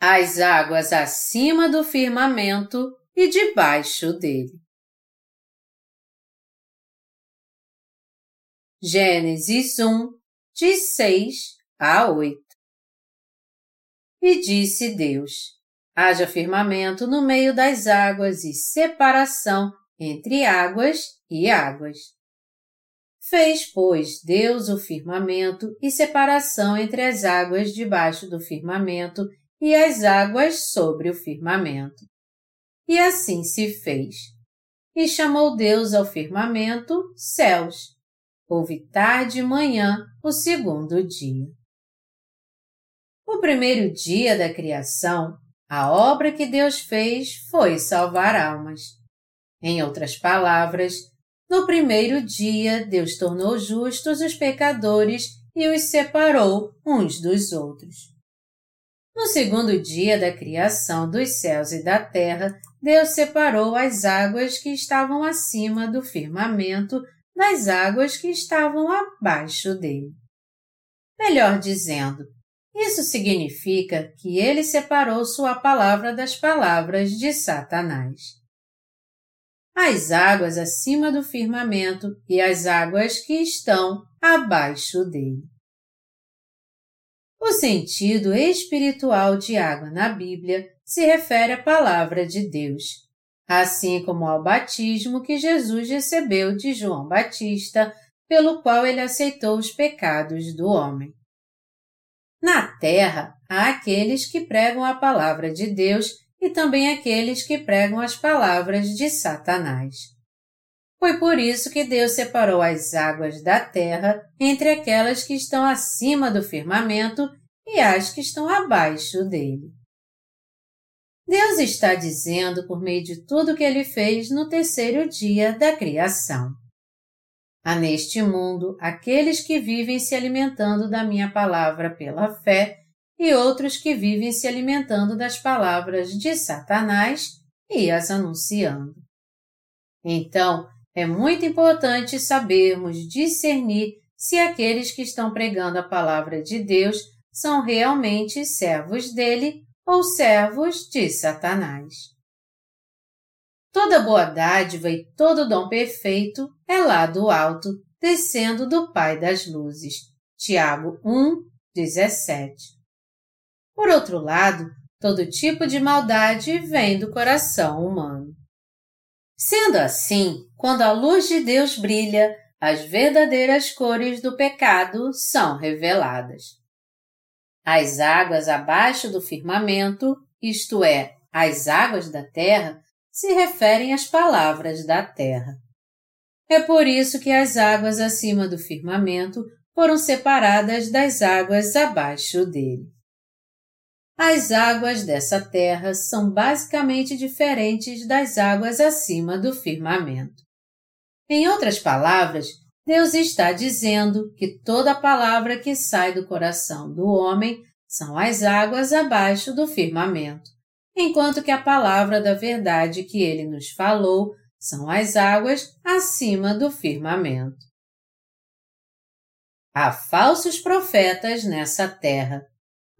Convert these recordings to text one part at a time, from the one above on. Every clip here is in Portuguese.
as águas acima do firmamento e debaixo dele. Gênesis 1, de 6 a 8 E disse Deus: Haja firmamento no meio das águas e separação entre águas e águas. Fez, pois, Deus o firmamento e separação entre as águas debaixo do firmamento e as águas sobre o firmamento. E assim se fez. E chamou Deus ao firmamento céus. Houve tarde e manhã o segundo dia. O primeiro dia da criação, a obra que Deus fez foi salvar almas. Em outras palavras, no primeiro dia Deus tornou justos os pecadores e os separou uns dos outros. No segundo dia da criação dos céus e da terra, Deus separou as águas que estavam acima do firmamento das águas que estavam abaixo dele. Melhor dizendo, isso significa que ele separou sua palavra das palavras de Satanás. As águas acima do firmamento e as águas que estão abaixo dele. O sentido espiritual de água na Bíblia se refere à palavra de Deus, assim como ao batismo que Jesus recebeu de João Batista, pelo qual ele aceitou os pecados do homem. Na terra há aqueles que pregam a palavra de Deus e também aqueles que pregam as palavras de Satanás. Foi por isso que Deus separou as águas da terra entre aquelas que estão acima do firmamento e as que estão abaixo dele. Deus está dizendo por meio de tudo que ele fez no terceiro dia da criação. Há neste mundo aqueles que vivem se alimentando da minha palavra pela fé e outros que vivem se alimentando das palavras de Satanás e as anunciando. Então, é muito importante sabermos discernir se aqueles que estão pregando a palavra de Deus são realmente servos dele ou servos de Satanás. Toda boa dádiva e todo dom perfeito é lá do alto, descendo do Pai das luzes. Tiago 1, 17. Por outro lado, todo tipo de maldade vem do coração humano. Sendo assim, quando a luz de Deus brilha, as verdadeiras cores do pecado são reveladas. As águas abaixo do firmamento, isto é, as águas da terra, se referem às palavras da terra. É por isso que as águas acima do firmamento foram separadas das águas abaixo dele. As águas dessa terra são basicamente diferentes das águas acima do firmamento. Em outras palavras, Deus está dizendo que toda palavra que sai do coração do homem são as águas abaixo do firmamento, enquanto que a palavra da verdade que ele nos falou são as águas acima do firmamento. Há falsos profetas nessa terra,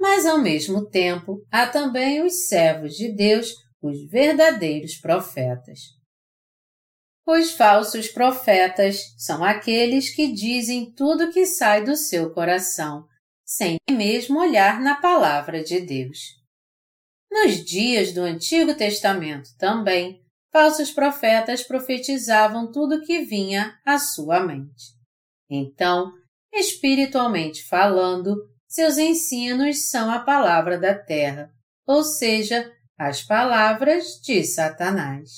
mas ao mesmo tempo há também os servos de Deus, os verdadeiros profetas. Os falsos profetas são aqueles que dizem tudo que sai do seu coração, sem mesmo olhar na palavra de Deus. Nos dias do Antigo Testamento também, falsos profetas profetizavam tudo que vinha à sua mente. Então, espiritualmente falando, seus ensinos são a palavra da terra, ou seja, as palavras de Satanás.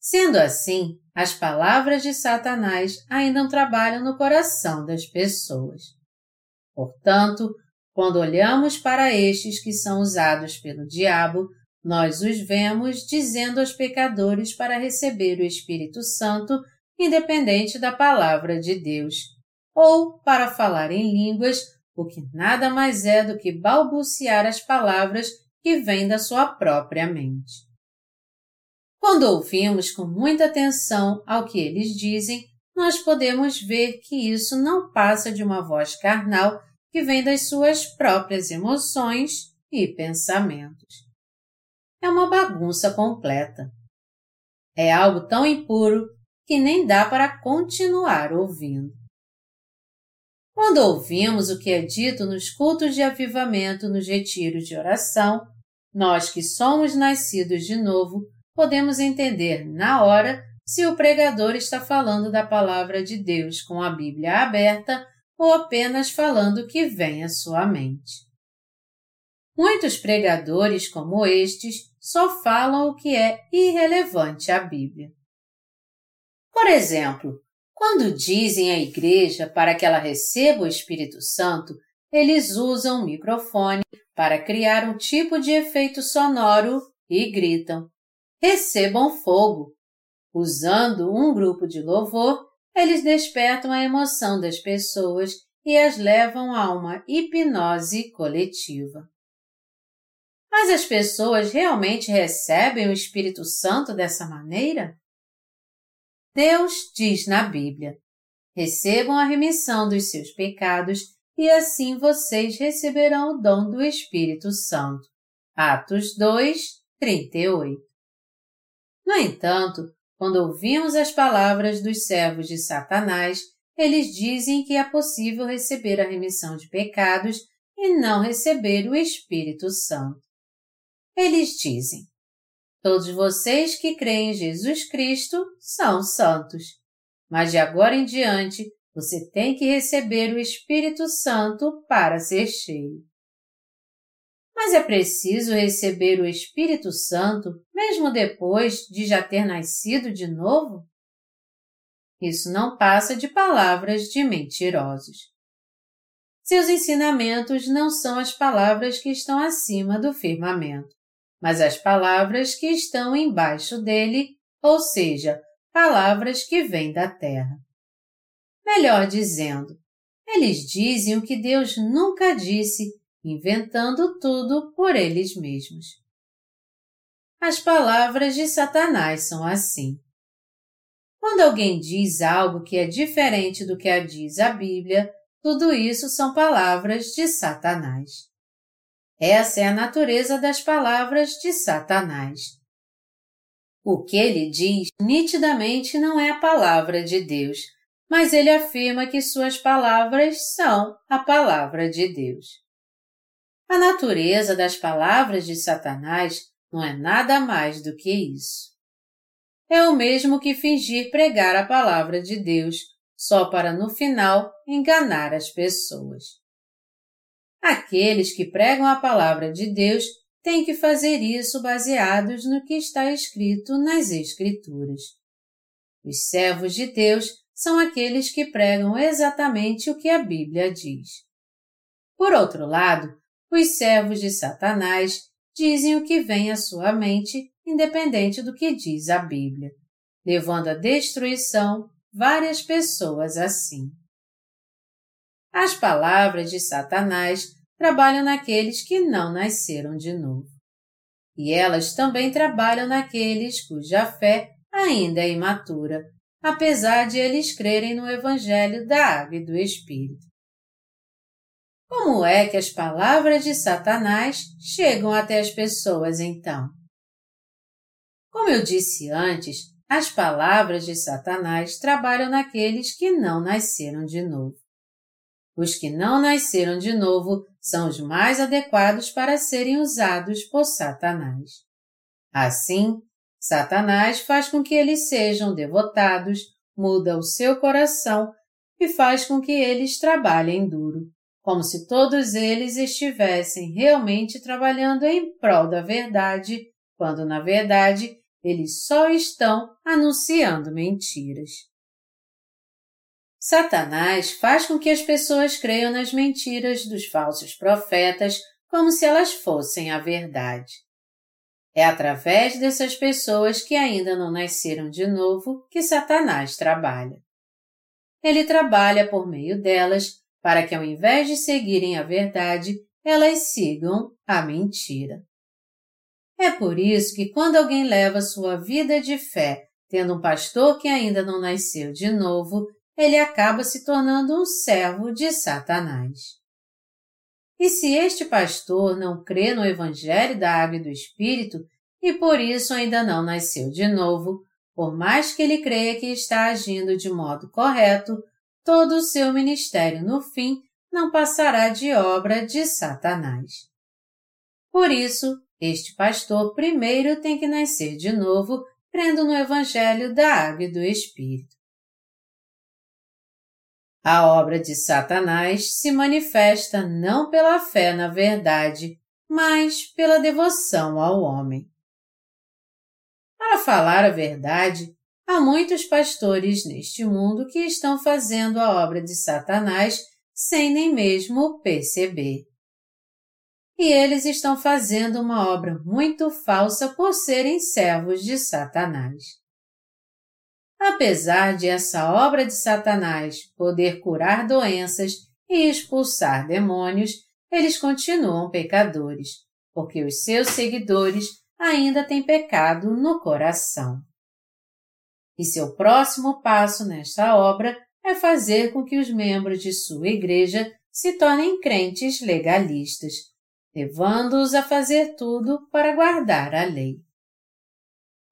Sendo assim, as palavras de Satanás ainda trabalham no coração das pessoas. Portanto, quando olhamos para estes que são usados pelo diabo, nós os vemos dizendo aos pecadores para receber o Espírito Santo, independente da palavra de Deus, ou para falar em línguas o que nada mais é do que balbuciar as palavras que vêm da sua própria mente. Quando ouvimos com muita atenção ao que eles dizem, nós podemos ver que isso não passa de uma voz carnal que vem das suas próprias emoções e pensamentos. É uma bagunça completa. É algo tão impuro que nem dá para continuar ouvindo. Quando ouvimos o que é dito nos cultos de avivamento, nos retiros de oração, nós que somos nascidos de novo podemos entender na hora se o pregador está falando da palavra de Deus com a Bíblia aberta ou apenas falando o que vem à sua mente. Muitos pregadores como estes só falam o que é irrelevante à Bíblia. Por exemplo, quando dizem à igreja para que ela receba o Espírito Santo, eles usam um microfone para criar um tipo de efeito sonoro e gritam: Recebam fogo! Usando um grupo de louvor, eles despertam a emoção das pessoas e as levam a uma hipnose coletiva. Mas as pessoas realmente recebem o Espírito Santo dessa maneira? Deus diz na Bíblia: recebam a remissão dos seus pecados e assim vocês receberão o dom do Espírito Santo. Atos 2, 38. No entanto, quando ouvimos as palavras dos servos de Satanás, eles dizem que é possível receber a remissão de pecados e não receber o Espírito Santo. Eles dizem: Todos vocês que creem em Jesus Cristo são santos. Mas de agora em diante, você tem que receber o Espírito Santo para ser cheio. Mas é preciso receber o Espírito Santo mesmo depois de já ter nascido de novo? Isso não passa de palavras de mentirosos. Seus ensinamentos não são as palavras que estão acima do firmamento mas as palavras que estão embaixo dele, ou seja, palavras que vêm da terra. Melhor dizendo, eles dizem o que Deus nunca disse, inventando tudo por eles mesmos. As palavras de Satanás são assim. Quando alguém diz algo que é diferente do que a diz a Bíblia, tudo isso são palavras de Satanás. Essa é a natureza das palavras de Satanás. O que ele diz nitidamente não é a palavra de Deus, mas ele afirma que suas palavras são a palavra de Deus. A natureza das palavras de Satanás não é nada mais do que isso. É o mesmo que fingir pregar a palavra de Deus, só para no final enganar as pessoas. Aqueles que pregam a palavra de Deus têm que fazer isso baseados no que está escrito nas Escrituras. Os servos de Deus são aqueles que pregam exatamente o que a Bíblia diz. Por outro lado, os servos de Satanás dizem o que vem à sua mente, independente do que diz a Bíblia, levando à destruição várias pessoas assim. As palavras de Satanás trabalham naqueles que não nasceram de novo. E elas também trabalham naqueles cuja fé ainda é imatura, apesar de eles crerem no Evangelho da Água e do Espírito. Como é que as palavras de Satanás chegam até as pessoas então? Como eu disse antes, as palavras de Satanás trabalham naqueles que não nasceram de novo. Os que não nasceram de novo são os mais adequados para serem usados por Satanás. Assim, Satanás faz com que eles sejam devotados, muda o seu coração e faz com que eles trabalhem duro, como se todos eles estivessem realmente trabalhando em prol da verdade, quando na verdade eles só estão anunciando mentiras. Satanás faz com que as pessoas creiam nas mentiras dos falsos profetas como se elas fossem a verdade. É através dessas pessoas que ainda não nasceram de novo que Satanás trabalha. Ele trabalha por meio delas para que, ao invés de seguirem a verdade, elas sigam a mentira. É por isso que, quando alguém leva sua vida de fé, tendo um pastor que ainda não nasceu de novo, ele acaba se tornando um servo de Satanás. E se este pastor não crê no Evangelho da Água e do Espírito e por isso ainda não nasceu de novo, por mais que ele creia que está agindo de modo correto, todo o seu ministério no fim não passará de obra de Satanás. Por isso, este pastor primeiro tem que nascer de novo, crendo no Evangelho da Água e do Espírito. A obra de Satanás se manifesta não pela fé na verdade, mas pela devoção ao homem. Para falar a verdade, há muitos pastores neste mundo que estão fazendo a obra de Satanás sem nem mesmo perceber. E eles estão fazendo uma obra muito falsa por serem servos de Satanás. Apesar de essa obra de Satanás poder curar doenças e expulsar demônios, eles continuam pecadores, porque os seus seguidores ainda têm pecado no coração. E seu próximo passo nesta obra é fazer com que os membros de sua igreja se tornem crentes legalistas, levando-os a fazer tudo para guardar a lei.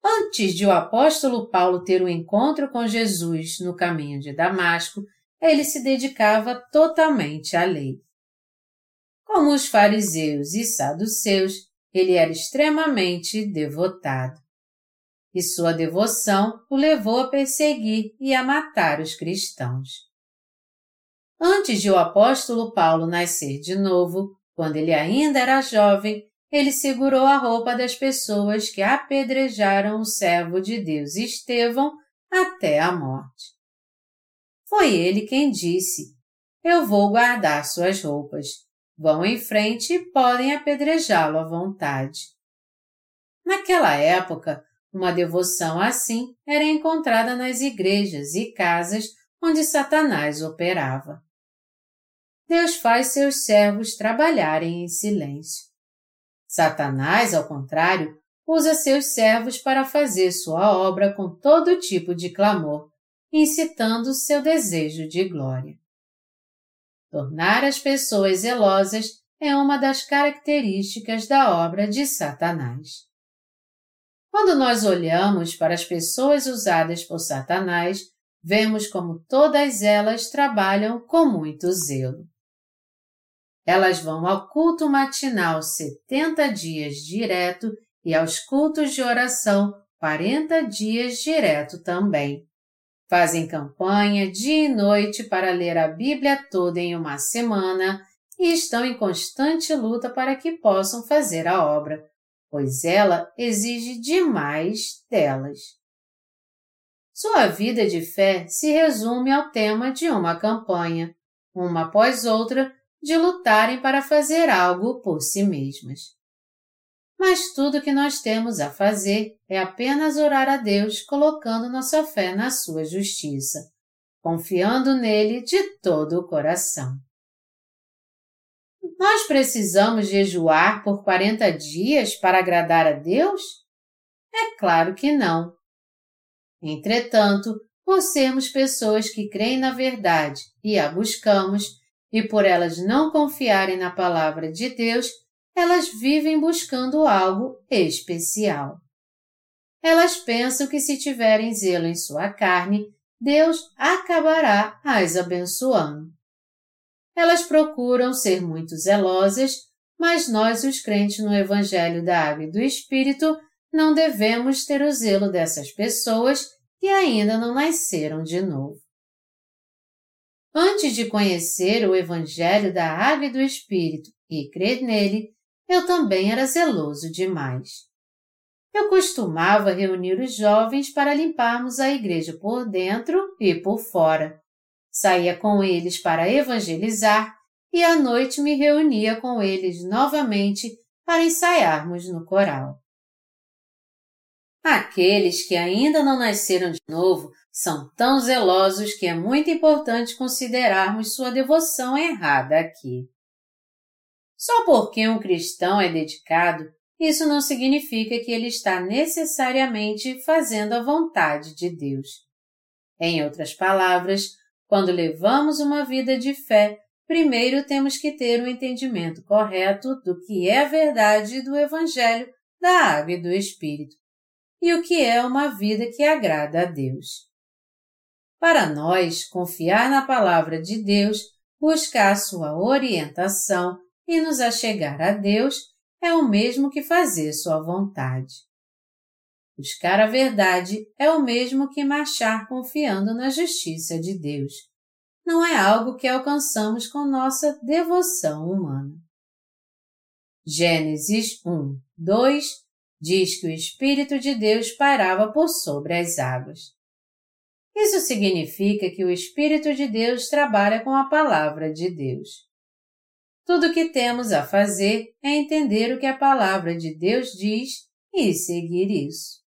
Antes de o apóstolo Paulo ter o um encontro com Jesus no caminho de Damasco, ele se dedicava totalmente à lei. Como os fariseus e saduceus, ele era extremamente devotado. E sua devoção o levou a perseguir e a matar os cristãos. Antes de o apóstolo Paulo nascer de novo, quando ele ainda era jovem, ele segurou a roupa das pessoas que apedrejaram o servo de Deus Estevão até a morte. Foi ele quem disse: Eu vou guardar suas roupas. Vão em frente e podem apedrejá-lo à vontade. Naquela época, uma devoção assim era encontrada nas igrejas e casas onde Satanás operava. Deus faz seus servos trabalharem em silêncio. Satanás, ao contrário, usa seus servos para fazer sua obra com todo tipo de clamor, incitando seu desejo de glória. Tornar as pessoas zelosas é uma das características da obra de Satanás. Quando nós olhamos para as pessoas usadas por Satanás, vemos como todas elas trabalham com muito zelo. Elas vão ao culto matinal 70 dias direto e aos cultos de oração 40 dias direto também. Fazem campanha dia e noite para ler a Bíblia toda em uma semana e estão em constante luta para que possam fazer a obra, pois ela exige demais delas. Sua vida de fé se resume ao tema de uma campanha, uma após outra, de lutarem para fazer algo por si mesmas. Mas tudo que nós temos a fazer é apenas orar a Deus colocando nossa fé na sua justiça, confiando nele de todo o coração. Nós precisamos jejuar por 40 dias para agradar a Deus? É claro que não. Entretanto, por sermos pessoas que creem na verdade e a buscamos, e por elas não confiarem na palavra de Deus, elas vivem buscando algo especial. Elas pensam que se tiverem zelo em sua carne, Deus acabará as abençoando. Elas procuram ser muito zelosas, mas nós, os crentes no Evangelho da Água e do Espírito, não devemos ter o zelo dessas pessoas que ainda não nasceram de novo. Antes de conhecer o Evangelho da Água e do Espírito e crer nele, eu também era zeloso demais. Eu costumava reunir os jovens para limparmos a igreja por dentro e por fora. Saía com eles para evangelizar e à noite me reunia com eles novamente para ensaiarmos no coral. Aqueles que ainda não nasceram de novo são tão zelosos que é muito importante considerarmos sua devoção errada aqui. Só porque um cristão é dedicado, isso não significa que ele está necessariamente fazendo a vontade de Deus. Em outras palavras, quando levamos uma vida de fé, primeiro temos que ter um entendimento correto do que é a verdade do Evangelho da Água e do Espírito e o que é uma vida que agrada a Deus. Para nós, confiar na Palavra de Deus, buscar sua orientação e nos achegar a Deus é o mesmo que fazer sua vontade. Buscar a verdade é o mesmo que marchar confiando na justiça de Deus. Não é algo que alcançamos com nossa devoção humana. Gênesis 1, 2 diz que o Espírito de Deus pairava por sobre as águas. Isso significa que o Espírito de Deus trabalha com a palavra de Deus. Tudo o que temos a fazer é entender o que a palavra de Deus diz e seguir isso.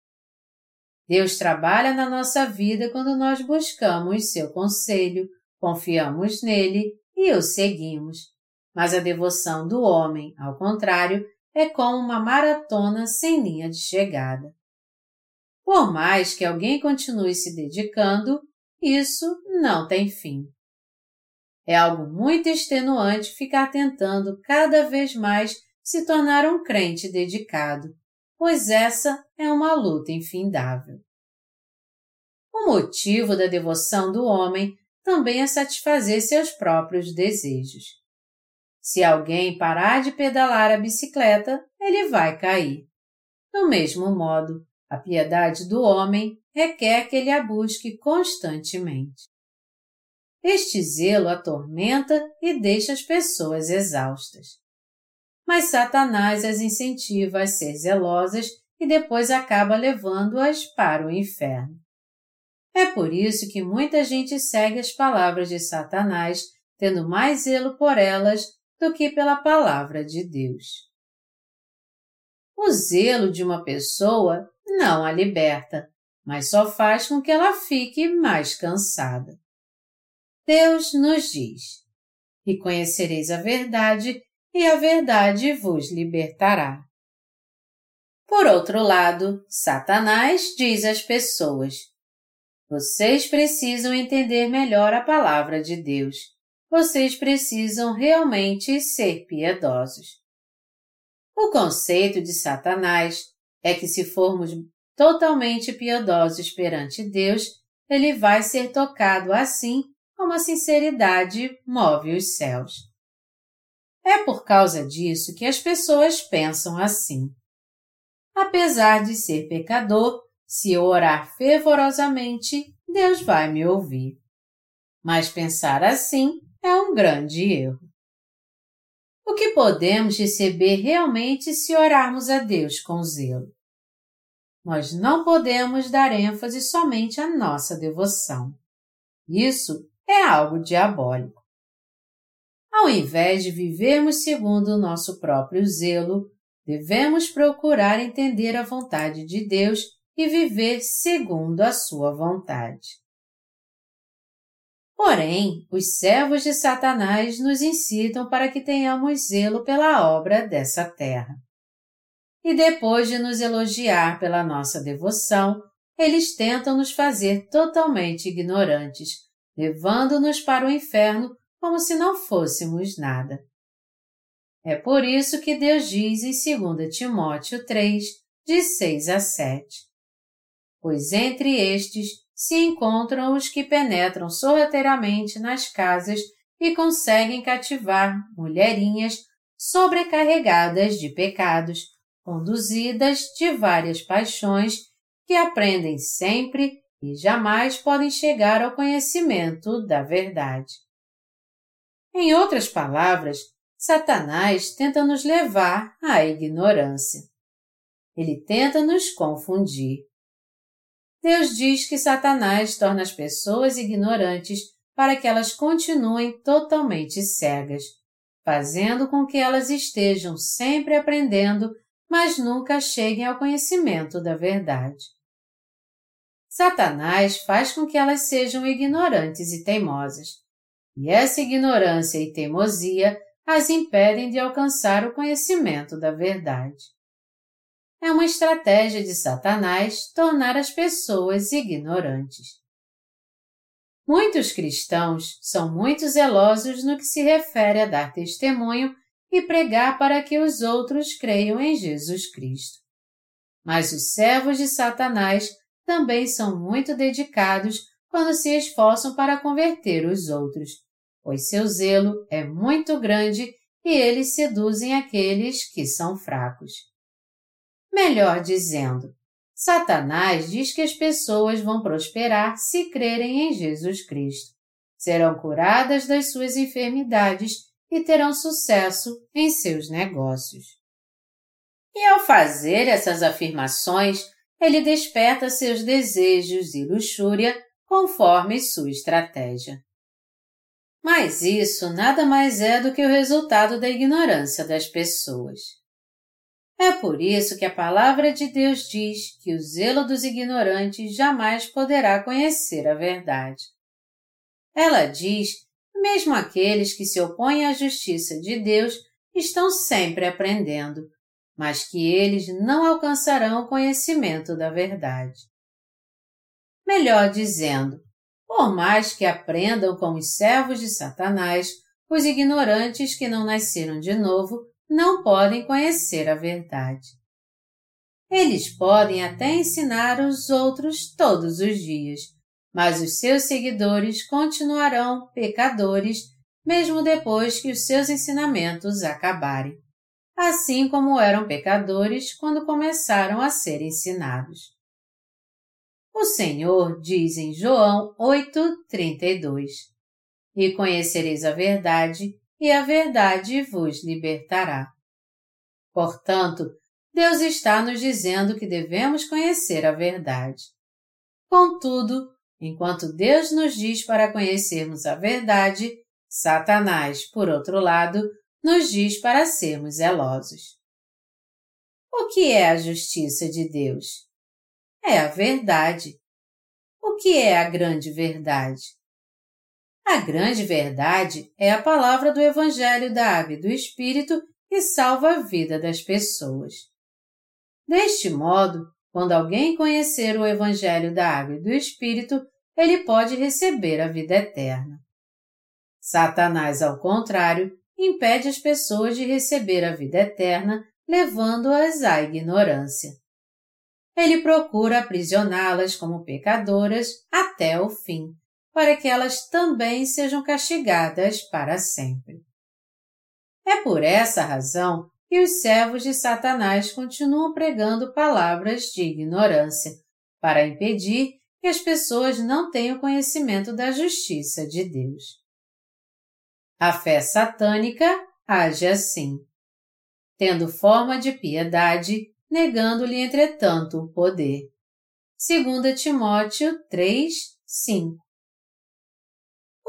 Deus trabalha na nossa vida quando nós buscamos seu conselho, confiamos nele e o seguimos. Mas a devoção do homem, ao contrário, é como uma maratona sem linha de chegada. Por mais que alguém continue se dedicando, isso não tem fim. É algo muito extenuante ficar tentando cada vez mais se tornar um crente dedicado, pois essa é uma luta infindável. O motivo da devoção do homem também é satisfazer seus próprios desejos. Se alguém parar de pedalar a bicicleta, ele vai cair. Do mesmo modo, a piedade do homem requer que ele a busque constantemente. Este zelo atormenta e deixa as pessoas exaustas. Mas Satanás as incentiva a ser zelosas e depois acaba levando-as para o inferno. É por isso que muita gente segue as palavras de Satanás, tendo mais zelo por elas do que pela palavra de Deus. O zelo de uma pessoa não a liberta, mas só faz com que ela fique mais cansada. Deus nos diz: E conhecereis a verdade, e a verdade vos libertará. Por outro lado, Satanás diz às pessoas: Vocês precisam entender melhor a palavra de Deus. Vocês precisam realmente ser piedosos. O conceito de Satanás é que se formos totalmente piedosos perante Deus, ele vai ser tocado assim como a sinceridade move os céus. É por causa disso que as pessoas pensam assim. Apesar de ser pecador, se eu orar fervorosamente, Deus vai me ouvir. Mas pensar assim é um grande erro. O que podemos receber realmente se orarmos a Deus com zelo? Nós não podemos dar ênfase somente à nossa devoção. Isso é algo diabólico. Ao invés de vivermos segundo o nosso próprio zelo, devemos procurar entender a vontade de Deus e viver segundo a sua vontade. Porém, os servos de Satanás nos incitam para que tenhamos zelo pela obra dessa terra. E depois de nos elogiar pela nossa devoção, eles tentam nos fazer totalmente ignorantes, levando-nos para o inferno como se não fôssemos nada. É por isso que Deus diz em 2 Timóteo 3, de 6 a 7. Pois entre estes se encontram os que penetram sorrateiramente nas casas e conseguem cativar mulherinhas sobrecarregadas de pecados, conduzidas de várias paixões que aprendem sempre e jamais podem chegar ao conhecimento da verdade. Em outras palavras, Satanás tenta nos levar à ignorância. Ele tenta nos confundir. Deus diz que Satanás torna as pessoas ignorantes para que elas continuem totalmente cegas, fazendo com que elas estejam sempre aprendendo, mas nunca cheguem ao conhecimento da verdade. Satanás faz com que elas sejam ignorantes e teimosas, e essa ignorância e teimosia as impedem de alcançar o conhecimento da verdade é uma estratégia de Satanás tornar as pessoas ignorantes. Muitos cristãos são muito zelosos no que se refere a dar testemunho e pregar para que os outros creiam em Jesus Cristo. Mas os servos de Satanás também são muito dedicados quando se esforçam para converter os outros, pois seu zelo é muito grande e eles seduzem aqueles que são fracos. Melhor dizendo, Satanás diz que as pessoas vão prosperar se crerem em Jesus Cristo, serão curadas das suas enfermidades e terão sucesso em seus negócios. E ao fazer essas afirmações, ele desperta seus desejos e luxúria conforme sua estratégia. Mas isso nada mais é do que o resultado da ignorância das pessoas. É por isso que a palavra de Deus diz que o zelo dos ignorantes jamais poderá conhecer a verdade. Ela diz que mesmo aqueles que se opõem à justiça de Deus estão sempre aprendendo, mas que eles não alcançarão o conhecimento da verdade. Melhor dizendo, por mais que aprendam como os servos de Satanás, os ignorantes que não nasceram de novo não podem conhecer a verdade. Eles podem até ensinar os outros todos os dias, mas os seus seguidores continuarão pecadores mesmo depois que os seus ensinamentos acabarem, assim como eram pecadores quando começaram a ser ensinados. O Senhor diz em João 8:32: E conhecereis a verdade, e a verdade vos libertará. Portanto, Deus está nos dizendo que devemos conhecer a verdade. Contudo, enquanto Deus nos diz para conhecermos a verdade, Satanás, por outro lado, nos diz para sermos zelosos. O que é a justiça de Deus? É a verdade. O que é a grande verdade? A grande verdade é a palavra do Evangelho da Água e do Espírito que salva a vida das pessoas. Deste modo, quando alguém conhecer o Evangelho da Água e do Espírito, ele pode receber a vida eterna. Satanás, ao contrário, impede as pessoas de receber a vida eterna, levando-as à ignorância. Ele procura aprisioná-las como pecadoras até o fim, para que elas também sejam castigadas para sempre. É por essa razão que os servos de Satanás continuam pregando palavras de ignorância, para impedir que as pessoas não tenham conhecimento da justiça de Deus. A fé satânica age assim, tendo forma de piedade, negando-lhe entretanto o poder. 2 Timóteo 3, 5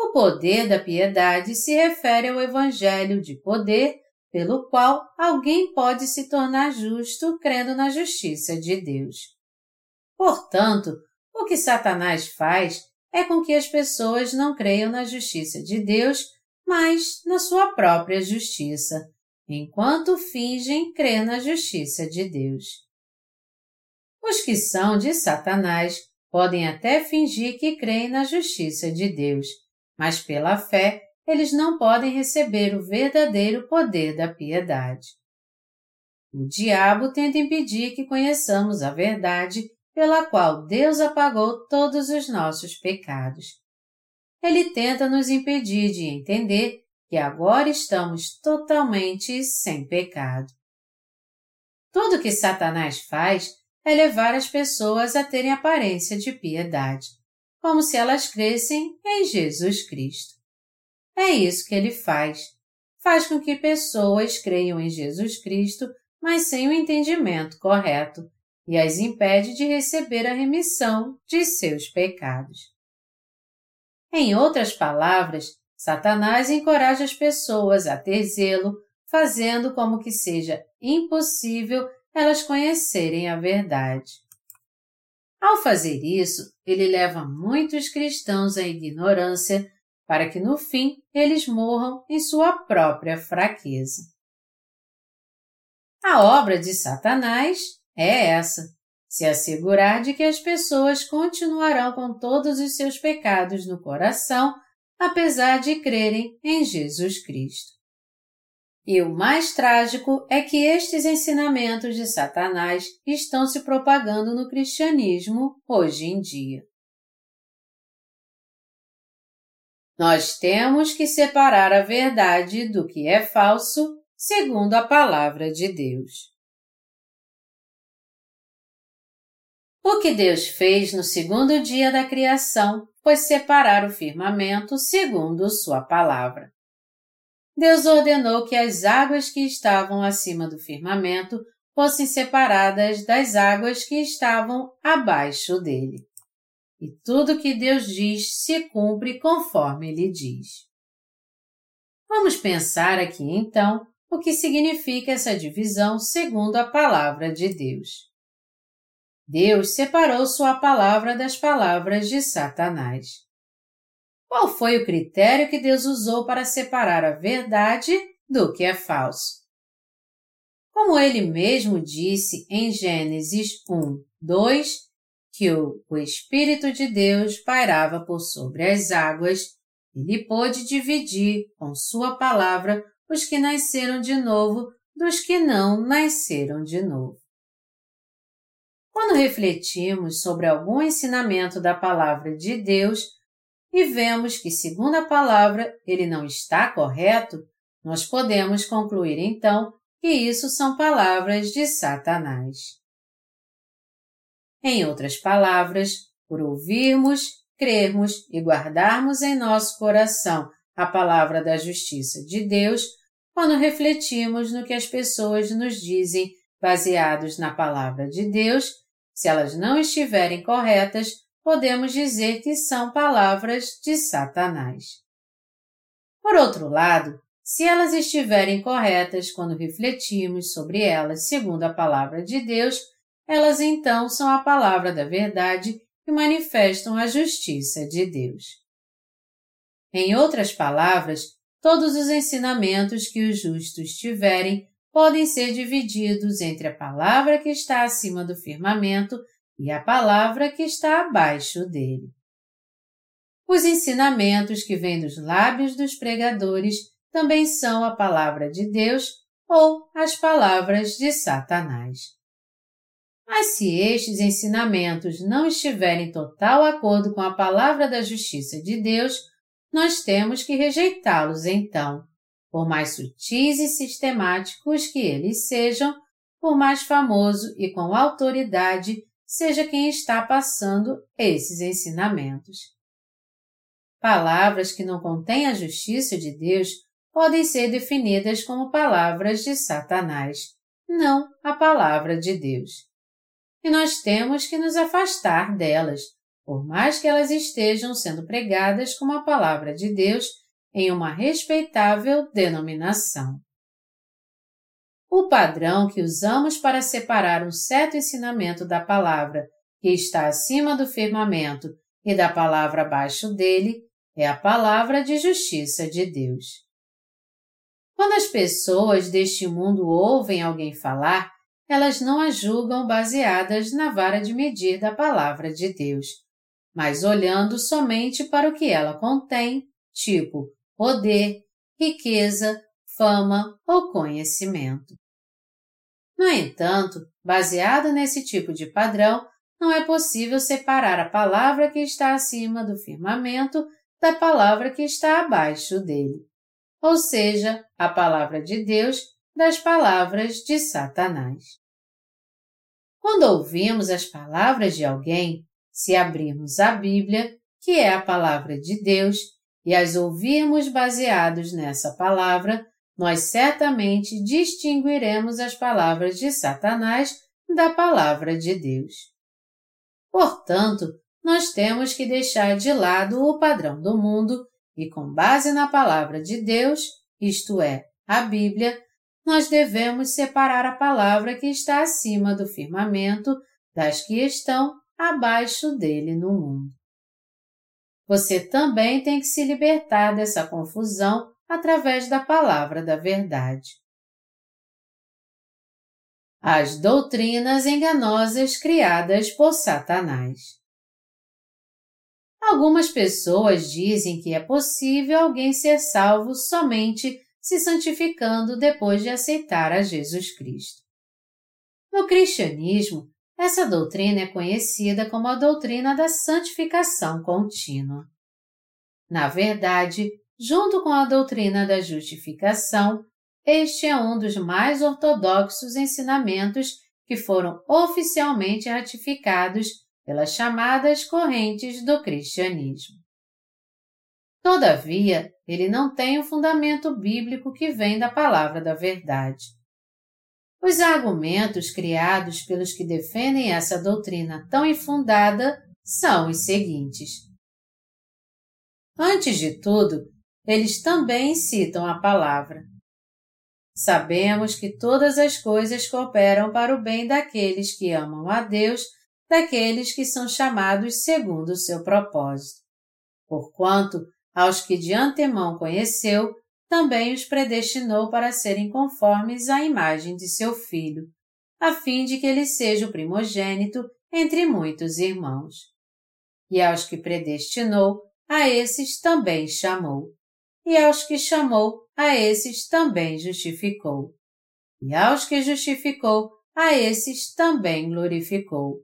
o poder da piedade se refere ao evangelho de poder pelo qual alguém pode se tornar justo crendo na justiça de Deus. Portanto, o que Satanás faz é com que as pessoas não creiam na justiça de Deus, mas na sua própria justiça, enquanto fingem crer na justiça de Deus. Os que são de Satanás podem até fingir que creem na justiça de Deus, mas pela fé eles não podem receber o verdadeiro poder da piedade. O diabo tenta impedir que conheçamos a verdade pela qual Deus apagou todos os nossos pecados. Ele tenta nos impedir de entender que agora estamos totalmente sem pecado. Tudo que Satanás faz é levar as pessoas a terem aparência de piedade como se elas crescem em Jesus Cristo. É isso que ele faz. Faz com que pessoas creiam em Jesus Cristo, mas sem o entendimento correto, e as impede de receber a remissão de seus pecados. Em outras palavras, Satanás encoraja as pessoas a ter zelo, fazendo como que seja impossível elas conhecerem a verdade. Ao fazer isso, ele leva muitos cristãos à ignorância para que no fim eles morram em sua própria fraqueza. A obra de Satanás é essa: se assegurar de que as pessoas continuarão com todos os seus pecados no coração, apesar de crerem em Jesus Cristo. E o mais trágico é que estes ensinamentos de Satanás estão se propagando no cristianismo hoje em dia. Nós temos que separar a verdade do que é falso, segundo a palavra de Deus. O que Deus fez no segundo dia da criação foi separar o firmamento segundo Sua palavra. Deus ordenou que as águas que estavam acima do firmamento fossem separadas das águas que estavam abaixo dele. E tudo que Deus diz se cumpre conforme Ele diz. Vamos pensar aqui então o que significa essa divisão segundo a palavra de Deus. Deus separou sua palavra das palavras de Satanás. Qual foi o critério que Deus usou para separar a verdade do que é falso? Como ele mesmo disse em Gênesis 1, 2, que o, o Espírito de Deus pairava por sobre as águas, ele pôde dividir com sua palavra os que nasceram de novo dos que não nasceram de novo. Quando refletimos sobre algum ensinamento da palavra de Deus, e vemos que, segundo a palavra, ele não está correto, nós podemos concluir então que isso são palavras de Satanás. Em outras palavras, por ouvirmos, crermos e guardarmos em nosso coração a palavra da justiça de Deus, quando refletimos no que as pessoas nos dizem baseados na palavra de Deus, se elas não estiverem corretas, podemos dizer que são palavras de Satanás. Por outro lado, se elas estiverem corretas quando refletimos sobre elas segundo a palavra de Deus, elas então são a palavra da verdade que manifestam a justiça de Deus. Em outras palavras, todos os ensinamentos que os justos tiverem podem ser divididos entre a palavra que está acima do firmamento e a palavra que está abaixo dele. Os ensinamentos que vêm dos lábios dos pregadores também são a palavra de Deus ou as palavras de Satanás. Mas se estes ensinamentos não estiverem em total acordo com a palavra da justiça de Deus, nós temos que rejeitá-los então, por mais sutis e sistemáticos que eles sejam, por mais famoso e com autoridade seja quem está passando esses ensinamentos. Palavras que não contêm a justiça de Deus podem ser definidas como palavras de Satanás, não a palavra de Deus. E nós temos que nos afastar delas, por mais que elas estejam sendo pregadas como a palavra de Deus em uma respeitável denominação. O padrão que usamos para separar um certo ensinamento da palavra que está acima do firmamento e da palavra abaixo dele é a palavra de justiça de Deus. Quando as pessoas deste mundo ouvem alguém falar, elas não a julgam baseadas na vara de medir da palavra de Deus, mas olhando somente para o que ela contém, tipo poder, riqueza, fama ou conhecimento. No entanto, baseado nesse tipo de padrão, não é possível separar a palavra que está acima do firmamento da palavra que está abaixo dele, ou seja, a palavra de Deus das palavras de Satanás. Quando ouvimos as palavras de alguém, se abrirmos a Bíblia, que é a palavra de Deus, e as ouvirmos baseados nessa palavra, nós certamente distinguiremos as palavras de Satanás da palavra de Deus. Portanto, nós temos que deixar de lado o padrão do mundo e, com base na palavra de Deus, isto é, a Bíblia, nós devemos separar a palavra que está acima do firmamento das que estão abaixo dele no mundo. Você também tem que se libertar dessa confusão através da palavra da verdade. as doutrinas enganosas criadas por Satanás. Algumas pessoas dizem que é possível alguém ser salvo somente se santificando depois de aceitar a Jesus Cristo. No cristianismo, essa doutrina é conhecida como a doutrina da santificação contínua. Na verdade, junto com a doutrina da justificação, este é um dos mais ortodoxos ensinamentos que foram oficialmente ratificados pelas chamadas correntes do cristianismo. Todavia, ele não tem o fundamento bíblico que vem da palavra da verdade. Os argumentos criados pelos que defendem essa doutrina tão infundada são os seguintes. Antes de tudo, eles também citam a palavra. Sabemos que todas as coisas cooperam para o bem daqueles que amam a Deus, daqueles que são chamados segundo o seu propósito. Porquanto, aos que de antemão conheceu, também os predestinou para serem conformes à imagem de seu filho, a fim de que ele seja o primogênito entre muitos irmãos. E aos que predestinou, a esses também chamou. E aos que chamou, a esses também justificou. E aos que justificou, a esses também glorificou.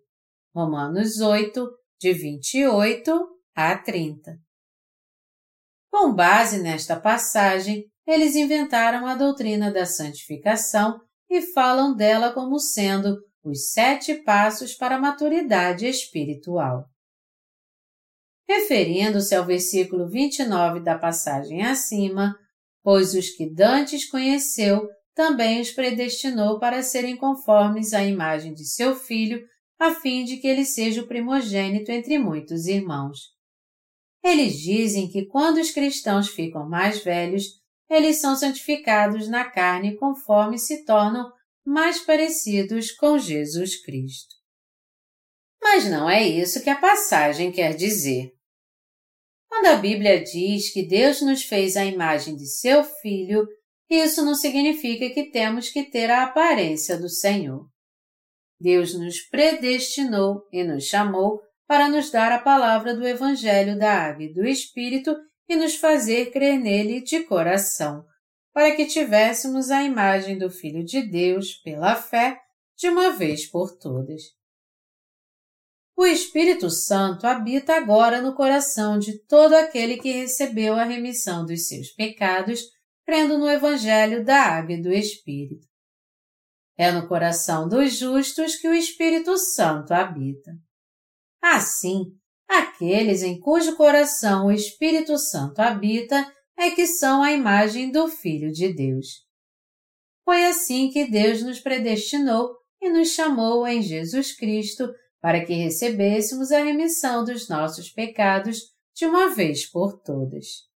Romanos 8, de 28 a 30. Com base nesta passagem, eles inventaram a doutrina da santificação e falam dela como sendo os sete passos para a maturidade espiritual. Referindo-se ao versículo 29 da passagem acima, pois os que dantes conheceu também os predestinou para serem conformes à imagem de seu filho, a fim de que ele seja o primogênito entre muitos irmãos. Eles dizem que quando os cristãos ficam mais velhos, eles são santificados na carne conforme se tornam mais parecidos com Jesus Cristo. Mas não é isso que a passagem quer dizer. Quando a Bíblia diz que Deus nos fez a imagem de seu Filho, isso não significa que temos que ter a aparência do Senhor. Deus nos predestinou e nos chamou para nos dar a palavra do Evangelho da Água e do Espírito e nos fazer crer nele de coração, para que tivéssemos a imagem do Filho de Deus pela fé de uma vez por todas. O Espírito Santo habita agora no coração de todo aquele que recebeu a remissão dos seus pecados, crendo no Evangelho da Água e do Espírito. É no coração dos justos que o Espírito Santo habita. Assim, aqueles em cujo coração o Espírito Santo habita é que são a imagem do Filho de Deus. Foi assim que Deus nos predestinou e nos chamou em Jesus Cristo para que recebêssemos a remissão dos nossos pecados de uma vez por todas.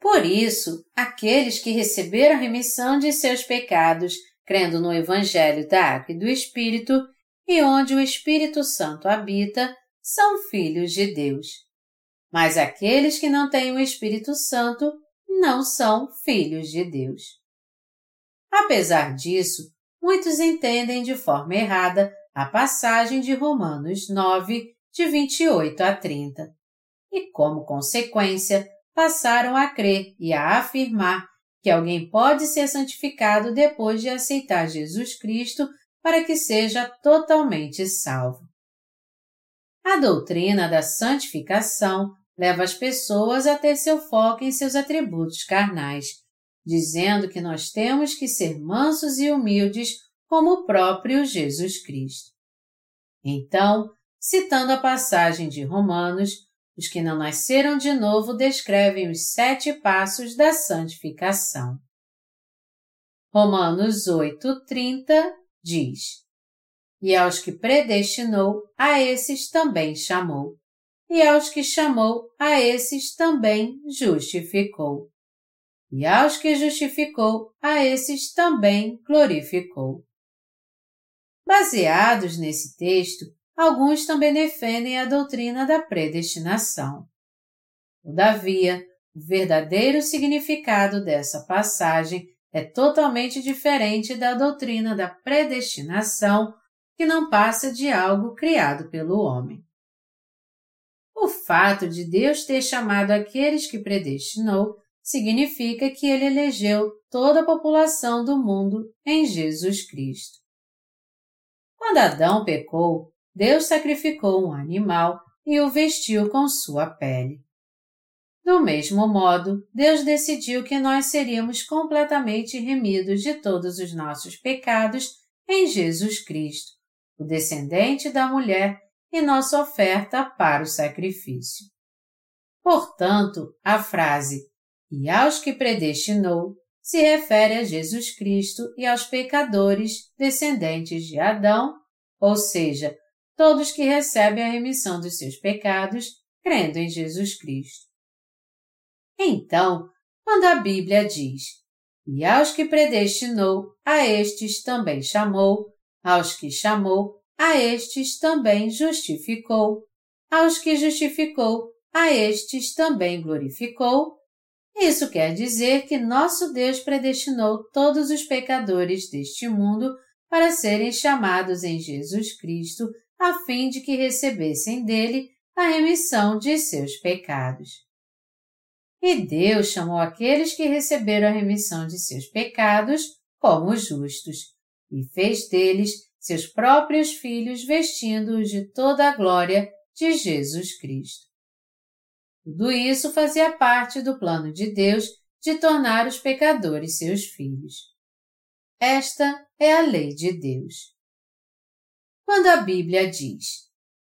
Por isso, aqueles que receberam a remissão de seus pecados, crendo no Evangelho da Água e do Espírito, e onde o Espírito Santo habita, são filhos de Deus. Mas aqueles que não têm o Espírito Santo não são filhos de Deus. Apesar disso, muitos entendem de forma errada a passagem de Romanos 9, de 28 a 30, e, como consequência, passaram a crer e a afirmar que alguém pode ser santificado depois de aceitar Jesus Cristo para que seja totalmente salvo. A doutrina da santificação leva as pessoas a ter seu foco em seus atributos carnais, dizendo que nós temos que ser mansos e humildes como o próprio Jesus Cristo. Então, citando a passagem de Romanos, os que não nasceram de novo descrevem os sete passos da santificação. Romanos 8,30 diz: E aos que predestinou, a esses também chamou. E aos que chamou, a esses também justificou. E aos que justificou, a esses também glorificou. Baseados nesse texto, alguns também defendem a doutrina da predestinação. Todavia, o verdadeiro significado dessa passagem é totalmente diferente da doutrina da predestinação, que não passa de algo criado pelo homem. O fato de Deus ter chamado aqueles que predestinou significa que ele elegeu toda a população do mundo em Jesus Cristo. Quando Adão pecou, Deus sacrificou um animal e o vestiu com sua pele. Do mesmo modo, Deus decidiu que nós seríamos completamente remidos de todos os nossos pecados em Jesus Cristo, o descendente da mulher e nossa oferta para o sacrifício. Portanto, a frase e aos que predestinou se refere a Jesus Cristo e aos pecadores descendentes de Adão, ou seja, todos que recebem a remissão dos seus pecados crendo em Jesus Cristo. Então, quando a Bíblia diz: E aos que predestinou, a estes também chamou, aos que chamou, a estes também justificou, aos que justificou, a estes também glorificou, isso quer dizer que nosso Deus predestinou todos os pecadores deste mundo para serem chamados em Jesus Cristo, a fim de que recebessem dele a remissão de seus pecados. E Deus chamou aqueles que receberam a remissão de seus pecados como justos, e fez deles seus próprios filhos, vestindo-os de toda a glória de Jesus Cristo. Tudo isso fazia parte do plano de Deus de tornar os pecadores seus filhos. Esta é a lei de Deus. Quando a Bíblia diz: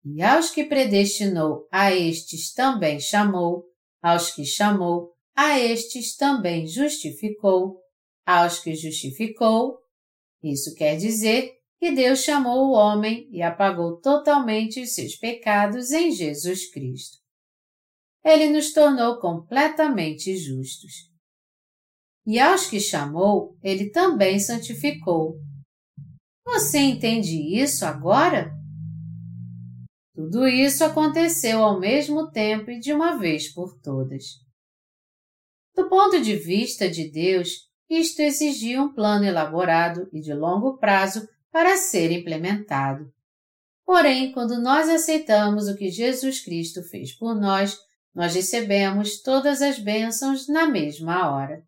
E aos que predestinou, a estes também chamou, aos que chamou, a estes também justificou, aos que justificou, isso quer dizer que Deus chamou o homem e apagou totalmente os seus pecados em Jesus Cristo ele nos tornou completamente justos. E aos que chamou, ele também santificou. Você entende isso agora? Tudo isso aconteceu ao mesmo tempo e de uma vez por todas. Do ponto de vista de Deus, isto exigia um plano elaborado e de longo prazo para ser implementado. Porém, quando nós aceitamos o que Jesus Cristo fez por nós, nós recebemos todas as bênçãos na mesma hora.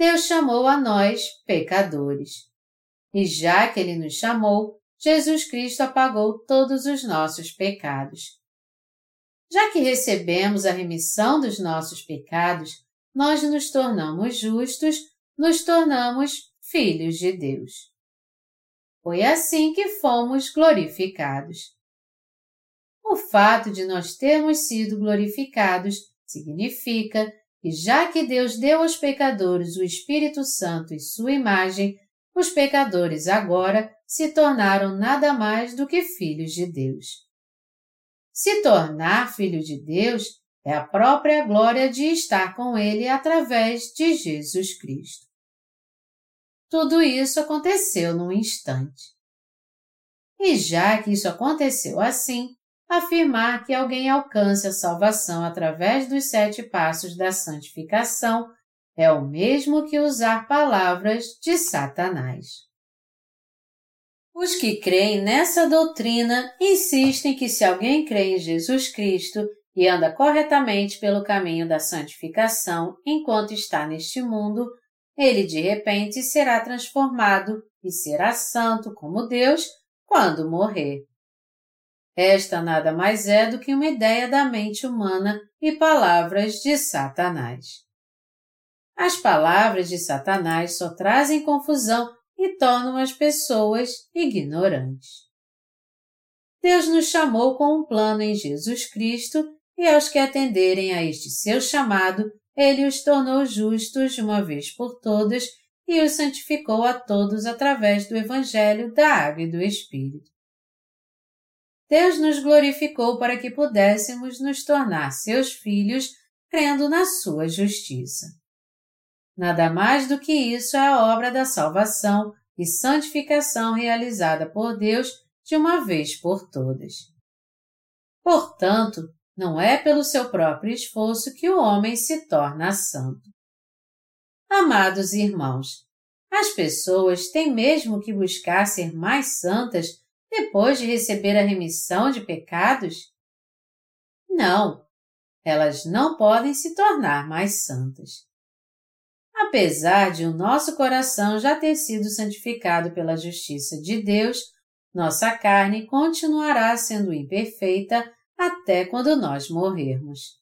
Deus chamou a nós pecadores. E já que Ele nos chamou, Jesus Cristo apagou todos os nossos pecados. Já que recebemos a remissão dos nossos pecados, nós nos tornamos justos, nos tornamos filhos de Deus. Foi assim que fomos glorificados. O fato de nós termos sido glorificados significa que, já que Deus deu aos pecadores o Espírito Santo e sua imagem, os pecadores agora se tornaram nada mais do que filhos de Deus. Se tornar filho de Deus é a própria glória de estar com Ele através de Jesus Cristo. Tudo isso aconteceu num instante. E já que isso aconteceu assim, afirmar que alguém alcance a salvação através dos sete passos da santificação é o mesmo que usar palavras de Satanás. Os que creem nessa doutrina insistem que se alguém crê em Jesus Cristo e anda corretamente pelo caminho da santificação enquanto está neste mundo, ele de repente será transformado e será santo como Deus quando morrer. Esta nada mais é do que uma ideia da mente humana e palavras de Satanás. As palavras de Satanás só trazem confusão e tornam as pessoas ignorantes. Deus nos chamou com um plano em Jesus Cristo e aos que atenderem a este seu chamado, ele os tornou justos de uma vez por todas e os santificou a todos através do Evangelho da Água e do Espírito. Deus nos glorificou para que pudéssemos nos tornar seus filhos crendo na sua justiça. Nada mais do que isso é a obra da salvação e santificação realizada por Deus de uma vez por todas. Portanto, não é pelo seu próprio esforço que o homem se torna santo. Amados irmãos, as pessoas têm mesmo que buscar ser mais santas depois de receber a remissão de pecados? Não, elas não podem se tornar mais santas. Apesar de o nosso coração já ter sido santificado pela justiça de Deus, nossa carne continuará sendo imperfeita até quando nós morrermos.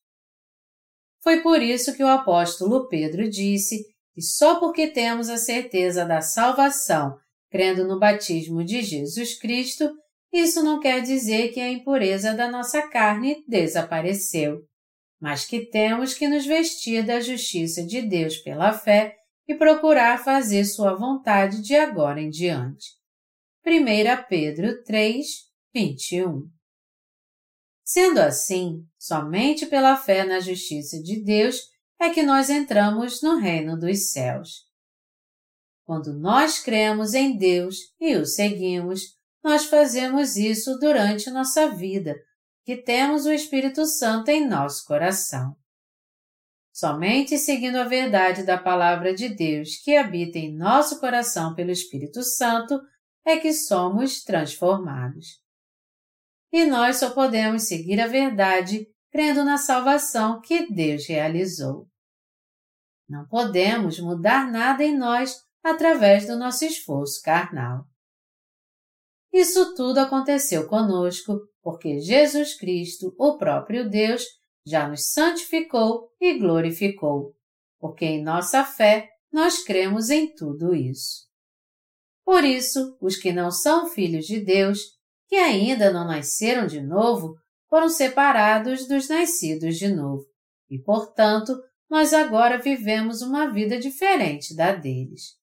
Foi por isso que o apóstolo Pedro disse que só porque temos a certeza da salvação crendo no batismo de Jesus Cristo, isso não quer dizer que a impureza da nossa carne desapareceu mas que temos que nos vestir da justiça de Deus pela fé e procurar fazer Sua vontade de agora em diante. 1 Pedro 3, 21 Sendo assim, somente pela fé na justiça de Deus é que nós entramos no reino dos céus. Quando nós cremos em Deus e o seguimos, nós fazemos isso durante nossa vida, que temos o Espírito Santo em nosso coração. Somente seguindo a verdade da Palavra de Deus que habita em nosso coração pelo Espírito Santo é que somos transformados. E nós só podemos seguir a verdade crendo na salvação que Deus realizou. Não podemos mudar nada em nós através do nosso esforço carnal. Isso tudo aconteceu conosco porque Jesus Cristo, o próprio Deus, já nos santificou e glorificou, porque em nossa fé nós cremos em tudo isso. Por isso, os que não são filhos de Deus, que ainda não nasceram de novo, foram separados dos nascidos de novo, e, portanto, nós agora vivemos uma vida diferente da deles.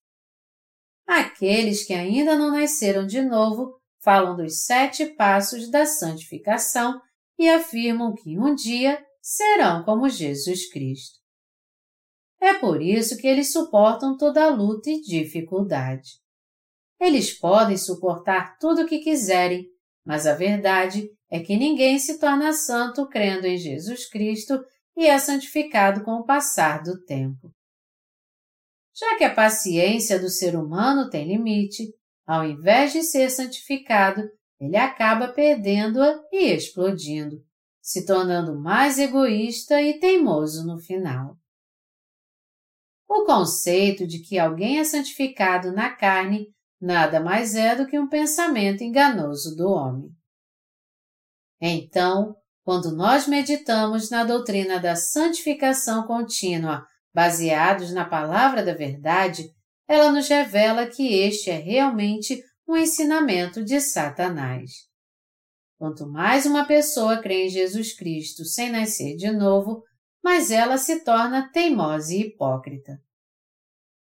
Aqueles que ainda não nasceram de novo falam dos sete passos da santificação e afirmam que um dia serão como Jesus Cristo. É por isso que eles suportam toda luta e dificuldade. Eles podem suportar tudo o que quiserem, mas a verdade é que ninguém se torna santo crendo em Jesus Cristo e é santificado com o passar do tempo. Já que a paciência do ser humano tem limite, ao invés de ser santificado, ele acaba perdendo-a e explodindo, se tornando mais egoísta e teimoso no final. O conceito de que alguém é santificado na carne nada mais é do que um pensamento enganoso do homem. Então, quando nós meditamos na doutrina da santificação contínua, baseados na palavra da verdade, ela nos revela que este é realmente um ensinamento de Satanás. Quanto mais uma pessoa crê em Jesus Cristo sem nascer de novo, mais ela se torna teimosa e hipócrita.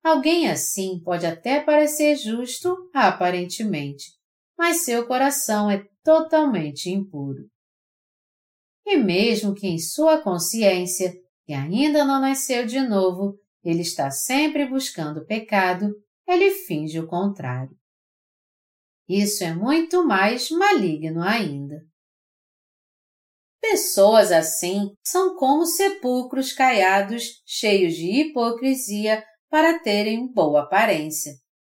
Alguém assim pode até parecer justo, aparentemente, mas seu coração é totalmente impuro. E mesmo que em sua consciência, que ainda não nasceu de novo, ele está sempre buscando pecado, ele finge o contrário. Isso é muito mais maligno ainda. Pessoas assim são como sepulcros caiados, cheios de hipocrisia para terem boa aparência.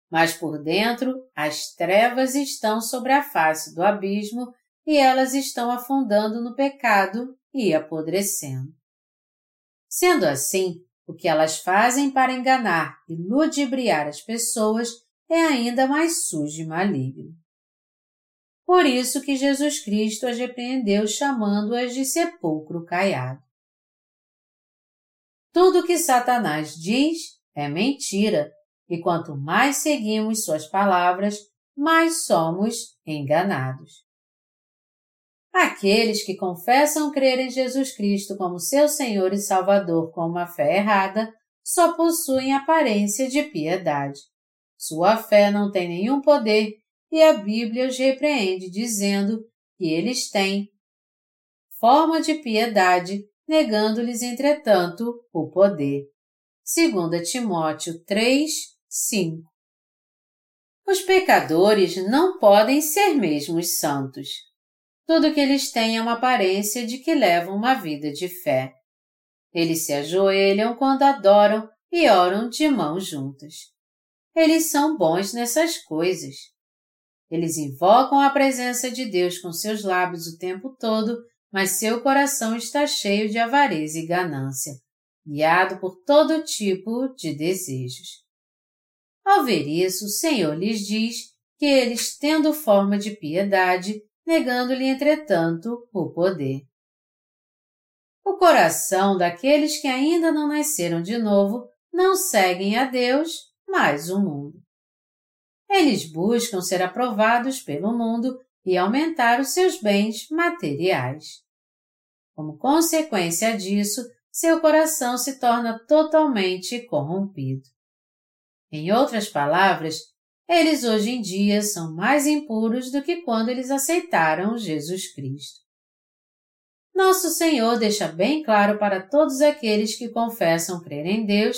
Mas por dentro, as trevas estão sobre a face do abismo e elas estão afundando no pecado e apodrecendo. Sendo assim, o que elas fazem para enganar e ludibriar as pessoas é ainda mais sujo e maligno. Por isso que Jesus Cristo as repreendeu chamando-as de sepulcro caiado. Tudo que Satanás diz é mentira, e quanto mais seguimos suas palavras, mais somos enganados. Aqueles que confessam crer em Jesus Cristo como seu Senhor e Salvador com uma fé errada só possuem aparência de piedade. Sua fé não tem nenhum poder e a Bíblia os repreende dizendo que eles têm forma de piedade, negando-lhes, entretanto, o poder. 2 Timóteo 3, 5 Os pecadores não podem ser mesmos santos. Tudo que eles têm é uma aparência de que levam uma vida de fé. Eles se ajoelham quando adoram, e oram de mãos juntas. Eles são bons nessas coisas. Eles invocam a presença de Deus com seus lábios o tempo todo, mas seu coração está cheio de avareza e ganância, guiado por todo tipo de desejos. Ao ver isso, o Senhor lhes diz que eles, tendo forma de piedade, negando-lhe, entretanto, o poder. O coração daqueles que ainda não nasceram de novo não seguem a Deus, mas o mundo. Eles buscam ser aprovados pelo mundo e aumentar os seus bens materiais. Como consequência disso, seu coração se torna totalmente corrompido. Em outras palavras, eles hoje em dia são mais impuros do que quando eles aceitaram Jesus Cristo. Nosso Senhor deixa bem claro para todos aqueles que confessam crer em Deus,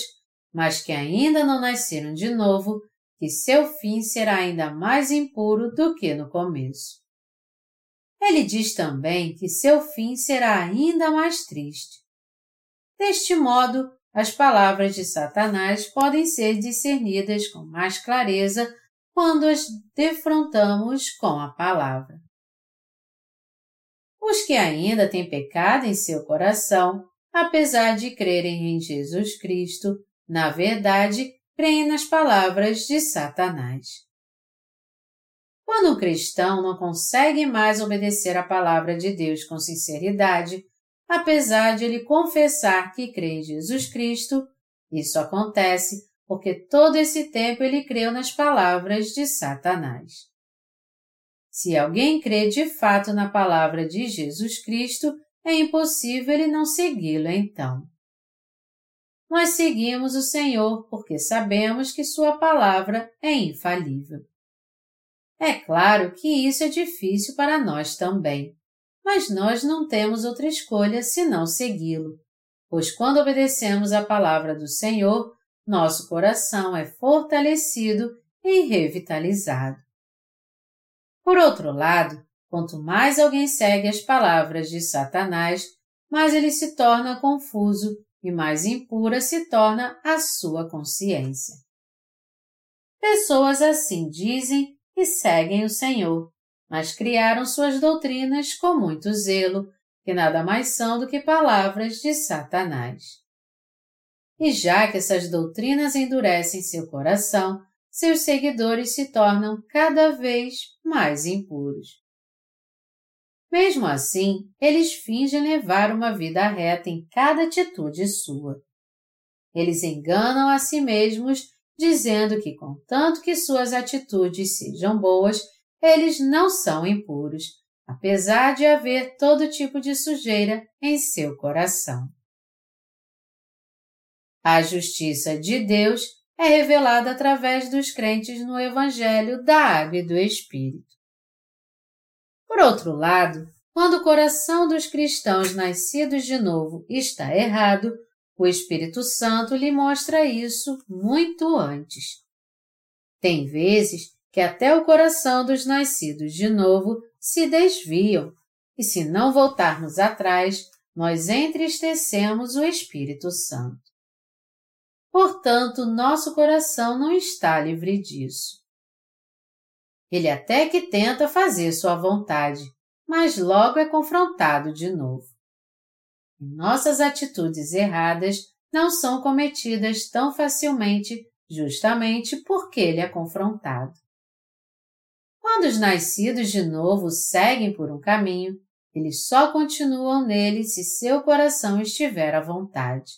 mas que ainda não nasceram de novo, que seu fim será ainda mais impuro do que no começo. Ele diz também que seu fim será ainda mais triste. Deste modo, as palavras de Satanás podem ser discernidas com mais clareza quando as defrontamos com a palavra. Os que ainda têm pecado em seu coração, apesar de crerem em Jesus Cristo, na verdade, creem nas palavras de Satanás. Quando um cristão não consegue mais obedecer à palavra de Deus com sinceridade, apesar de ele confessar que crê em Jesus Cristo, isso acontece porque todo esse tempo ele creu nas palavras de Satanás. Se alguém crê de fato na palavra de Jesus Cristo, é impossível ele não segui-lo então. Nós seguimos o Senhor porque sabemos que Sua palavra é infalível. É claro que isso é difícil para nós também, mas nós não temos outra escolha senão segui-lo, pois quando obedecemos a palavra do Senhor, nosso coração é fortalecido e revitalizado. Por outro lado, quanto mais alguém segue as palavras de Satanás, mais ele se torna confuso e mais impura se torna a sua consciência. Pessoas assim dizem e seguem o Senhor, mas criaram suas doutrinas com muito zelo, que nada mais são do que palavras de Satanás. E já que essas doutrinas endurecem seu coração, seus seguidores se tornam cada vez mais impuros. Mesmo assim, eles fingem levar uma vida reta em cada atitude sua. Eles enganam a si mesmos, dizendo que, contanto que suas atitudes sejam boas, eles não são impuros, apesar de haver todo tipo de sujeira em seu coração. A justiça de Deus é revelada através dos crentes no Evangelho da Água e do Espírito. Por outro lado, quando o coração dos cristãos nascidos de novo está errado, o Espírito Santo lhe mostra isso muito antes. Tem vezes que até o coração dos nascidos de novo se desviam, e se não voltarmos atrás, nós entristecemos o Espírito Santo. Portanto, nosso coração não está livre disso. Ele até que tenta fazer sua vontade, mas logo é confrontado de novo. Nossas atitudes erradas não são cometidas tão facilmente justamente porque ele é confrontado. Quando os nascidos de novo seguem por um caminho, eles só continuam nele se seu coração estiver à vontade.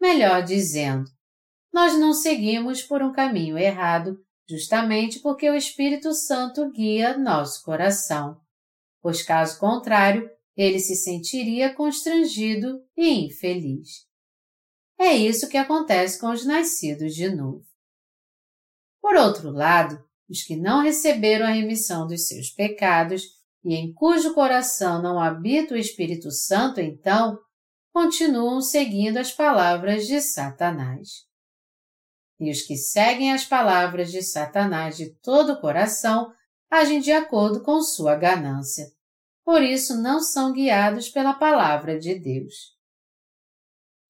Melhor dizendo, nós não seguimos por um caminho errado justamente porque o Espírito Santo guia nosso coração, pois caso contrário, ele se sentiria constrangido e infeliz. É isso que acontece com os nascidos de novo. Por outro lado, os que não receberam a remissão dos seus pecados e em cujo coração não habita o Espírito Santo, então, continuam seguindo as palavras de Satanás. E os que seguem as palavras de Satanás de todo o coração agem de acordo com sua ganância. Por isso não são guiados pela palavra de Deus.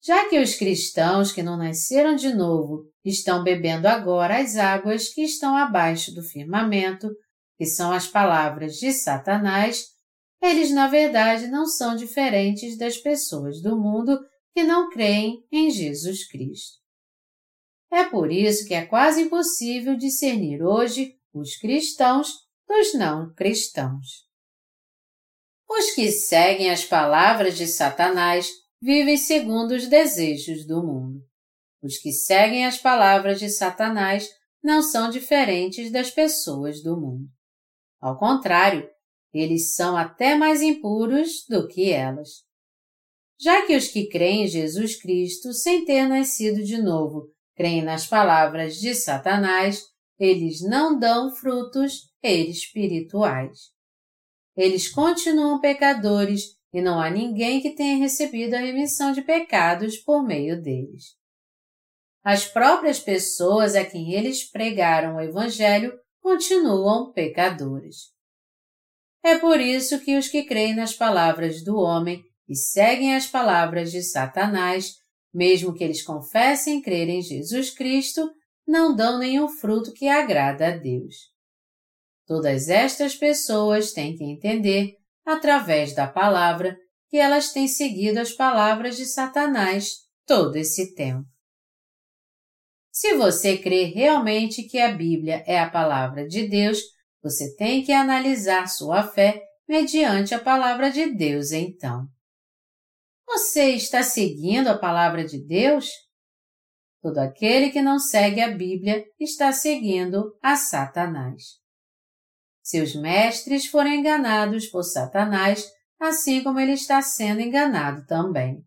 já que os cristãos que não nasceram de novo estão bebendo agora as águas que estão abaixo do firmamento, que são as palavras de Satanás, eles na verdade não são diferentes das pessoas do mundo que não creem em Jesus Cristo. É por isso que é quase impossível discernir hoje os cristãos dos não cristãos. Os que seguem as palavras de Satanás vivem segundo os desejos do mundo. Os que seguem as palavras de Satanás não são diferentes das pessoas do mundo. Ao contrário, eles são até mais impuros do que elas. Já que os que creem em Jesus Cristo sem ter nascido de novo creem nas palavras de Satanás, eles não dão frutos espirituais. Eles continuam pecadores e não há ninguém que tenha recebido a remissão de pecados por meio deles. As próprias pessoas a quem eles pregaram o Evangelho continuam pecadores. É por isso que os que creem nas palavras do homem e seguem as palavras de Satanás, mesmo que eles confessem crer em Jesus Cristo, não dão nenhum fruto que agrada a Deus. Todas estas pessoas têm que entender, através da palavra, que elas têm seguido as palavras de Satanás todo esse tempo. Se você crê realmente que a Bíblia é a palavra de Deus, você tem que analisar sua fé mediante a palavra de Deus então. Você está seguindo a palavra de Deus? Todo aquele que não segue a Bíblia está seguindo a Satanás. Seus mestres foram enganados por Satanás, assim como ele está sendo enganado também.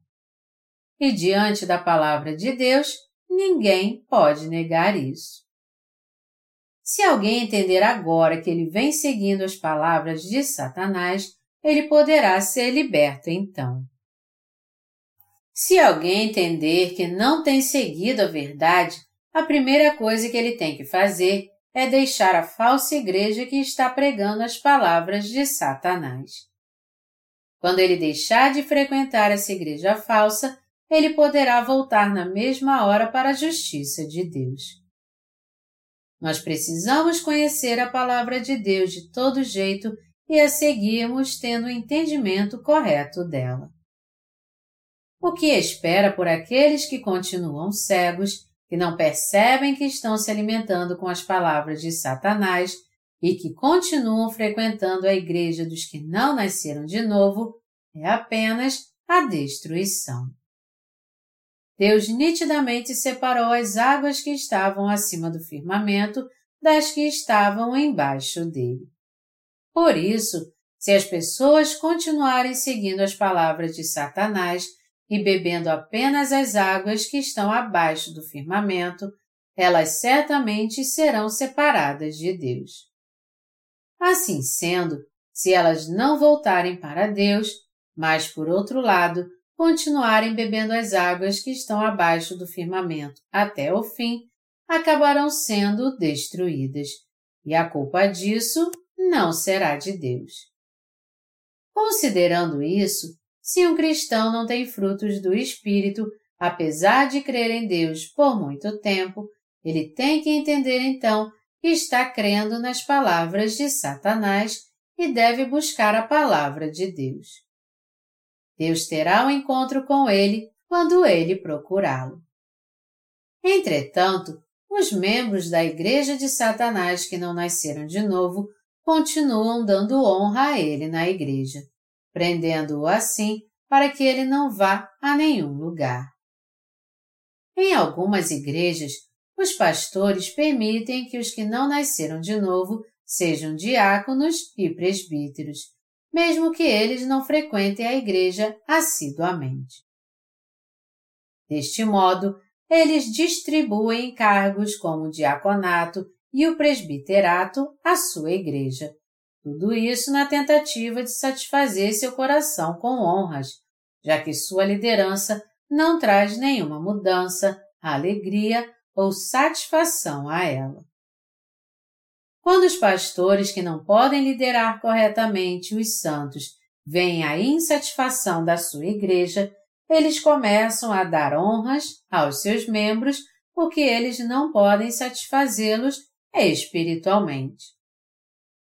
E diante da palavra de Deus, ninguém pode negar isso. Se alguém entender agora que ele vem seguindo as palavras de Satanás, ele poderá ser liberto então. Se alguém entender que não tem seguido a verdade, a primeira coisa que ele tem que fazer é deixar a falsa igreja que está pregando as palavras de Satanás. Quando ele deixar de frequentar essa igreja falsa, ele poderá voltar na mesma hora para a justiça de Deus. Nós precisamos conhecer a palavra de Deus de todo jeito e a seguirmos tendo o entendimento correto dela. O que espera por aqueles que continuam cegos, que não percebem que estão se alimentando com as palavras de Satanás e que continuam frequentando a igreja dos que não nasceram de novo, é apenas a destruição. Deus nitidamente separou as águas que estavam acima do firmamento das que estavam embaixo dele. Por isso, se as pessoas continuarem seguindo as palavras de Satanás e bebendo apenas as águas que estão abaixo do firmamento, elas certamente serão separadas de Deus. Assim sendo, se elas não voltarem para Deus, mas por outro lado, continuarem bebendo as águas que estão abaixo do firmamento até o fim, acabarão sendo destruídas, e a culpa disso não será de Deus. Considerando isso, se um cristão não tem frutos do Espírito, apesar de crer em Deus por muito tempo, ele tem que entender então que está crendo nas palavras de Satanás e deve buscar a palavra de Deus. Deus terá um encontro com ele quando ele procurá-lo. Entretanto, os membros da Igreja de Satanás que não nasceram de novo continuam dando honra a ele na Igreja, prendendo-o assim para que ele não vá a nenhum lugar. Em algumas igrejas, os pastores permitem que os que não nasceram de novo sejam diáconos e presbíteros, mesmo que eles não frequentem a igreja assiduamente. Deste modo, eles distribuem encargos como o diaconato e o presbiterato à sua igreja. Tudo isso na tentativa de satisfazer seu coração com honras, já que sua liderança não traz nenhuma mudança, alegria ou satisfação a ela. Quando os pastores que não podem liderar corretamente os santos veem a insatisfação da sua igreja, eles começam a dar honras aos seus membros porque eles não podem satisfazê-los espiritualmente.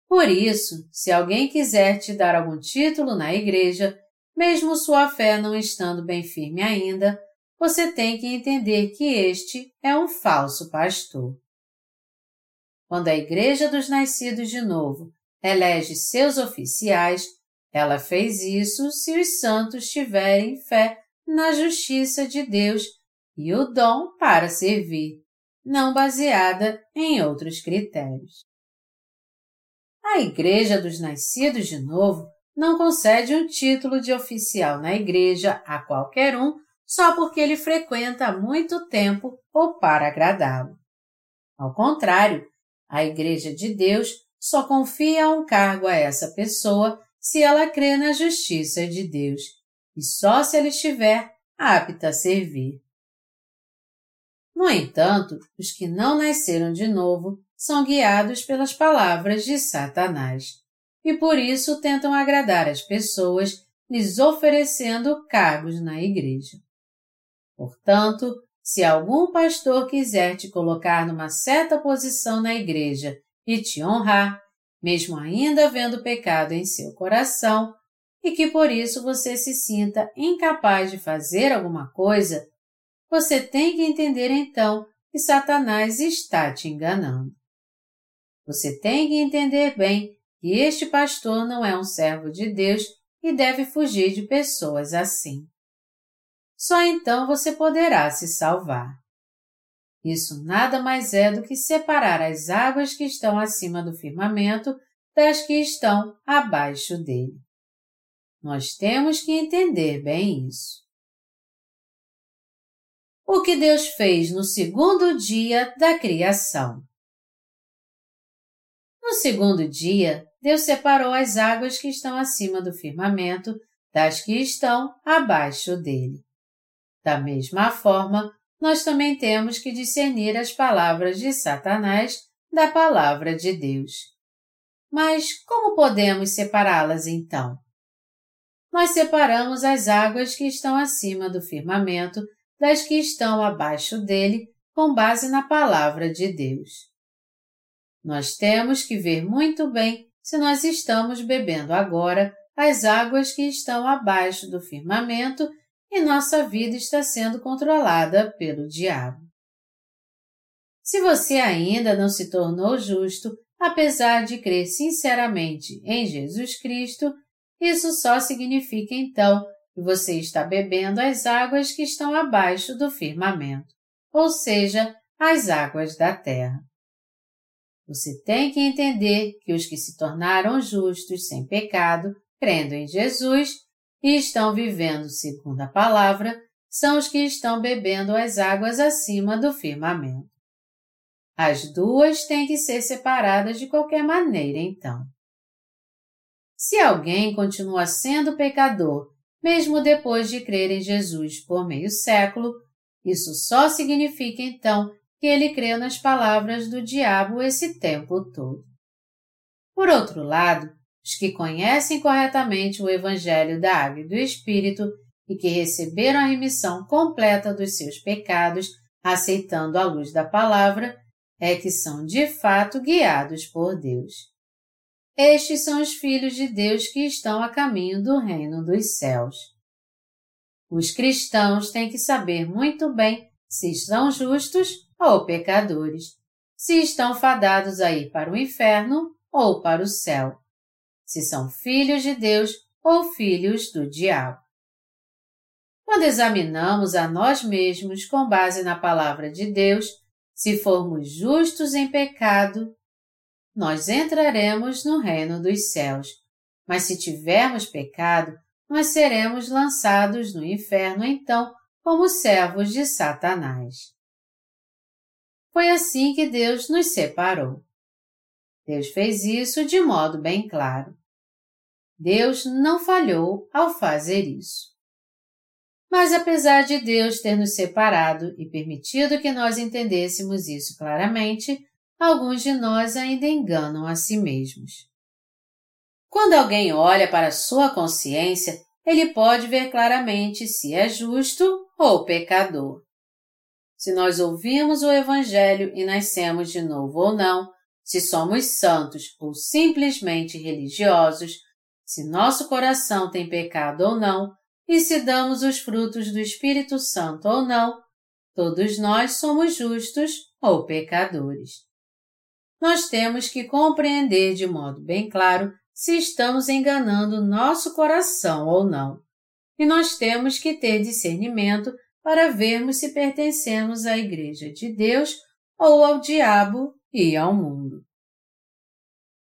Por isso, se alguém quiser te dar algum título na igreja, mesmo sua fé não estando bem firme ainda, você tem que entender que este é um falso pastor. Quando a Igreja dos Nascidos de Novo elege seus oficiais, ela fez isso se os santos tiverem fé na justiça de Deus e o dom para servir, não baseada em outros critérios. A Igreja dos Nascidos de Novo não concede um título de oficial na igreja a qualquer um só porque ele frequenta há muito tempo ou para agradá-lo. Ao contrário, a Igreja de Deus só confia um cargo a essa pessoa se ela crê na justiça de Deus e só se ela estiver apta a servir. No entanto, os que não nasceram de novo são guiados pelas palavras de Satanás e por isso tentam agradar as pessoas lhes oferecendo cargos na igreja. Portanto, se algum pastor quiser te colocar numa certa posição na igreja e te honrar, mesmo ainda vendo pecado em seu coração, e que por isso você se sinta incapaz de fazer alguma coisa, você tem que entender então que Satanás está te enganando. Você tem que entender bem que este pastor não é um servo de Deus e deve fugir de pessoas assim. Só então você poderá se salvar. Isso nada mais é do que separar as águas que estão acima do firmamento das que estão abaixo dele. Nós temos que entender bem isso. O que Deus fez no segundo dia da criação. No segundo dia, Deus separou as águas que estão acima do firmamento das que estão abaixo dele. Da mesma forma, nós também temos que discernir as palavras de Satanás da palavra de Deus. Mas como podemos separá-las então? Nós separamos as águas que estão acima do firmamento das que estão abaixo dele com base na palavra de Deus. Nós temos que ver muito bem se nós estamos bebendo agora as águas que estão abaixo do firmamento e nossa vida está sendo controlada pelo diabo. Se você ainda não se tornou justo, apesar de crer sinceramente em Jesus Cristo, isso só significa então que você está bebendo as águas que estão abaixo do firmamento, ou seja, as águas da terra. Você tem que entender que os que se tornaram justos sem pecado, crendo em Jesus, e estão vivendo segundo a palavra são os que estão bebendo as águas acima do firmamento. As duas têm que ser separadas de qualquer maneira, então. Se alguém continua sendo pecador, mesmo depois de crer em Jesus por meio século, isso só significa então que ele creu nas palavras do diabo esse tempo todo. Por outro lado, os que conhecem corretamente o Evangelho da Água e do Espírito e que receberam a remissão completa dos seus pecados, aceitando a luz da palavra, é que são de fato guiados por Deus. Estes são os filhos de Deus que estão a caminho do reino dos céus. Os cristãos têm que saber muito bem se estão justos ou pecadores, se estão fadados a ir para o inferno ou para o céu se são filhos de Deus ou filhos do diabo. Quando examinamos a nós mesmos com base na palavra de Deus, se formos justos em pecado, nós entraremos no reino dos céus. Mas se tivermos pecado, nós seremos lançados no inferno então como servos de Satanás. Foi assim que Deus nos separou. Deus fez isso de modo bem claro. Deus não falhou ao fazer isso. Mas apesar de Deus ter nos separado e permitido que nós entendêssemos isso claramente, alguns de nós ainda enganam a si mesmos. Quando alguém olha para sua consciência, ele pode ver claramente se é justo ou pecador. Se nós ouvimos o Evangelho e nascemos de novo ou não, se somos santos ou simplesmente religiosos, se nosso coração tem pecado ou não, e se damos os frutos do Espírito Santo ou não, todos nós somos justos ou pecadores. Nós temos que compreender de modo bem claro se estamos enganando nosso coração ou não. E nós temos que ter discernimento para vermos se pertencemos à Igreja de Deus ou ao diabo e ao mundo.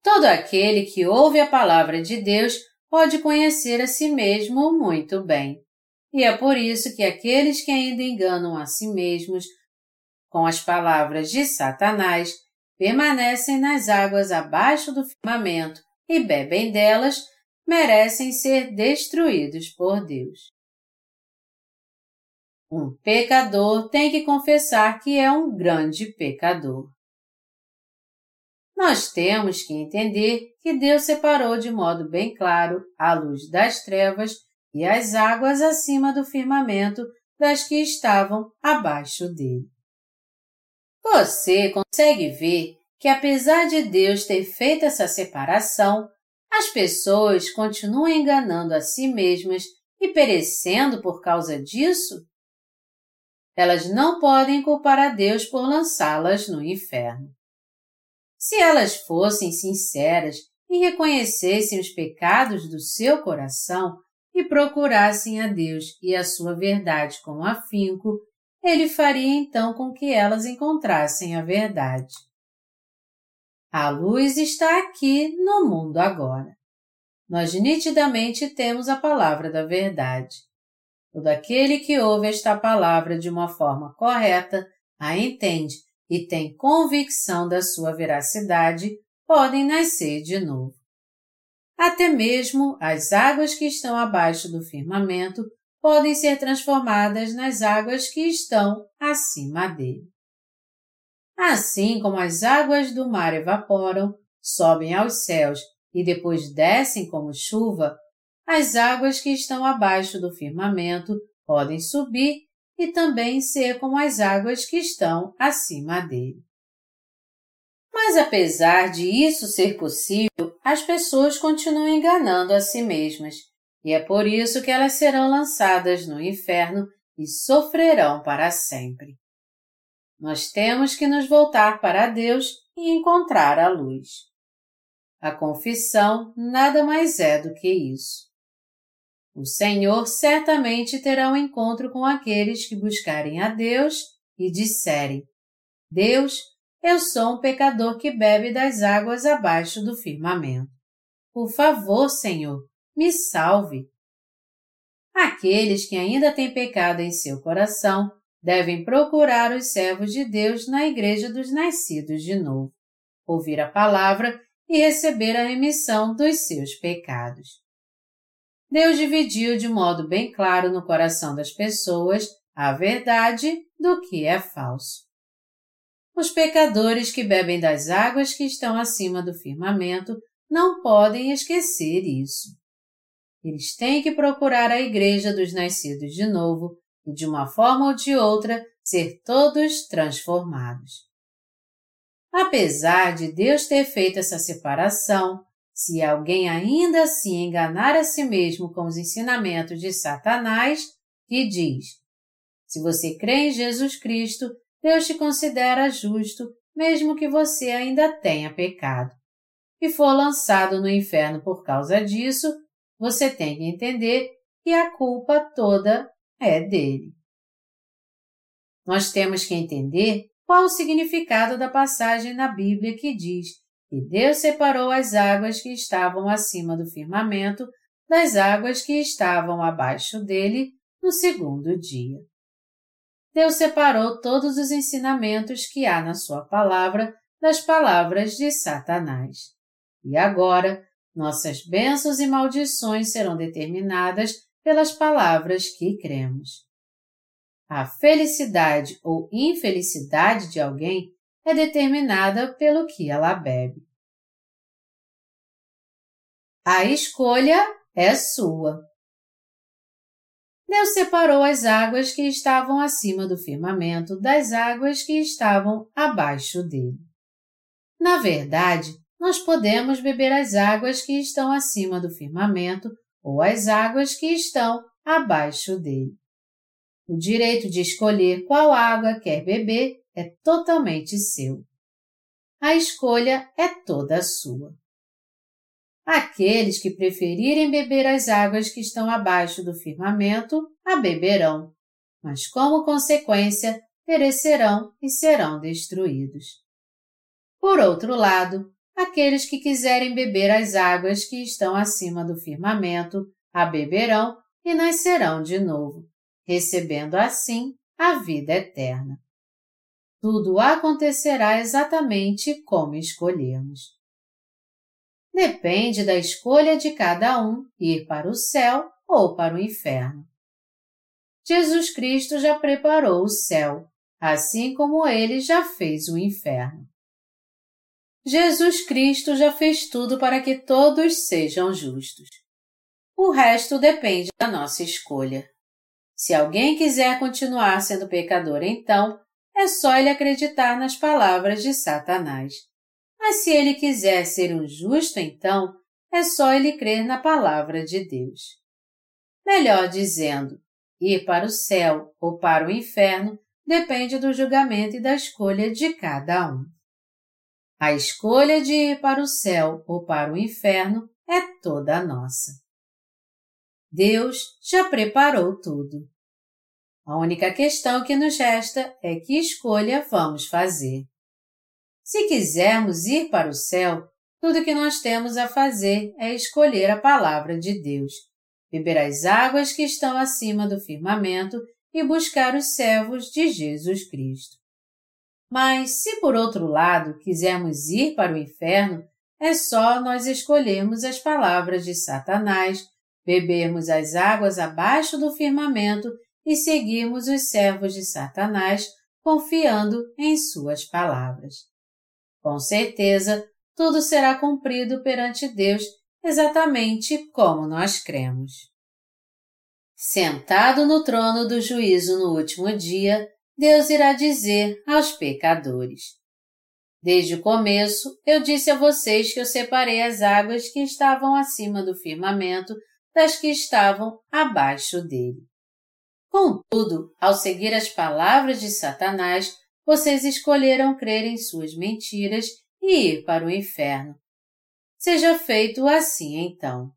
Todo aquele que ouve a palavra de Deus pode conhecer a si mesmo muito bem. E é por isso que aqueles que ainda enganam a si mesmos com as palavras de Satanás permanecem nas águas abaixo do firmamento e bebem delas, merecem ser destruídos por Deus. Um pecador tem que confessar que é um grande pecador. Nós temos que entender que Deus separou de modo bem claro a luz das trevas e as águas acima do firmamento das que estavam abaixo dele. Você consegue ver que, apesar de Deus ter feito essa separação, as pessoas continuam enganando a si mesmas e perecendo por causa disso? Elas não podem culpar a Deus por lançá-las no inferno. Se elas fossem sinceras e reconhecessem os pecados do seu coração e procurassem a Deus e a sua verdade com afinco, ele faria então com que elas encontrassem a verdade. A luz está aqui no mundo agora. Nós nitidamente temos a palavra da verdade. Todo aquele que ouve esta palavra de uma forma correta, a entende e tem convicção da sua veracidade, podem nascer de novo. Até mesmo as águas que estão abaixo do firmamento podem ser transformadas nas águas que estão acima dele. Assim como as águas do mar evaporam, sobem aos céus e depois descem como chuva, as águas que estão abaixo do firmamento podem subir e também ser como as águas que estão acima dele. Mas apesar de isso ser possível, as pessoas continuam enganando a si mesmas, e é por isso que elas serão lançadas no inferno e sofrerão para sempre. Nós temos que nos voltar para Deus e encontrar a luz. A confissão nada mais é do que isso. O Senhor certamente terá um encontro com aqueles que buscarem a Deus e disserem: Deus, eu sou um pecador que bebe das águas abaixo do firmamento. Por favor, Senhor, me salve. Aqueles que ainda têm pecado em seu coração devem procurar os servos de Deus na Igreja dos Nascidos de Novo, ouvir a palavra e receber a remissão dos seus pecados. Deus dividiu de modo bem claro no coração das pessoas a verdade do que é falso. Os pecadores que bebem das águas que estão acima do firmamento não podem esquecer isso. Eles têm que procurar a igreja dos nascidos de novo e, de uma forma ou de outra, ser todos transformados. Apesar de Deus ter feito essa separação, se alguém ainda assim enganar a si mesmo com os ensinamentos de Satanás, que diz: Se você crê em Jesus Cristo, Deus te considera justo, mesmo que você ainda tenha pecado. E for lançado no inferno por causa disso, você tem que entender que a culpa toda é dele. Nós temos que entender qual o significado da passagem na Bíblia que diz e Deus separou as águas que estavam acima do firmamento das águas que estavam abaixo dele no segundo dia. Deus separou todos os ensinamentos que há na sua palavra das palavras de Satanás. E agora, nossas bênçãos e maldições serão determinadas pelas palavras que cremos. A felicidade ou infelicidade de alguém é determinada pelo que ela bebe. A escolha é sua. Deus separou as águas que estavam acima do firmamento das águas que estavam abaixo dele. Na verdade, nós podemos beber as águas que estão acima do firmamento ou as águas que estão abaixo dele. O direito de escolher qual água quer beber é totalmente seu. A escolha é toda sua. Aqueles que preferirem beber as águas que estão abaixo do firmamento, a beberão, mas como consequência perecerão e serão destruídos. Por outro lado, aqueles que quiserem beber as águas que estão acima do firmamento, a beberão e nascerão de novo, recebendo assim a vida eterna. Tudo acontecerá exatamente como escolhemos. Depende da escolha de cada um ir para o céu ou para o inferno. Jesus Cristo já preparou o céu, assim como ele já fez o inferno. Jesus Cristo já fez tudo para que todos sejam justos. O resto depende da nossa escolha. Se alguém quiser continuar sendo pecador, então, é só ele acreditar nas palavras de Satanás. Mas se ele quiser ser um justo, então, é só ele crer na palavra de Deus. Melhor dizendo, ir para o céu ou para o inferno depende do julgamento e da escolha de cada um. A escolha de ir para o céu ou para o inferno é toda nossa. Deus já preparou tudo. A única questão que nos resta é que escolha vamos fazer. Se quisermos ir para o céu, tudo que nós temos a fazer é escolher a palavra de Deus, beber as águas que estão acima do firmamento e buscar os servos de Jesus Cristo. Mas, se por outro lado quisermos ir para o inferno, é só nós escolhermos as palavras de Satanás, bebermos as águas abaixo do firmamento e seguirmos os servos de Satanás, confiando em suas palavras. Com certeza, tudo será cumprido perante Deus exatamente como nós cremos. Sentado no trono do juízo no último dia, Deus irá dizer aos pecadores: Desde o começo eu disse a vocês que eu separei as águas que estavam acima do firmamento das que estavam abaixo dele. Contudo, ao seguir as palavras de Satanás, vocês escolheram crer em suas mentiras e ir para o inferno. Seja feito assim então.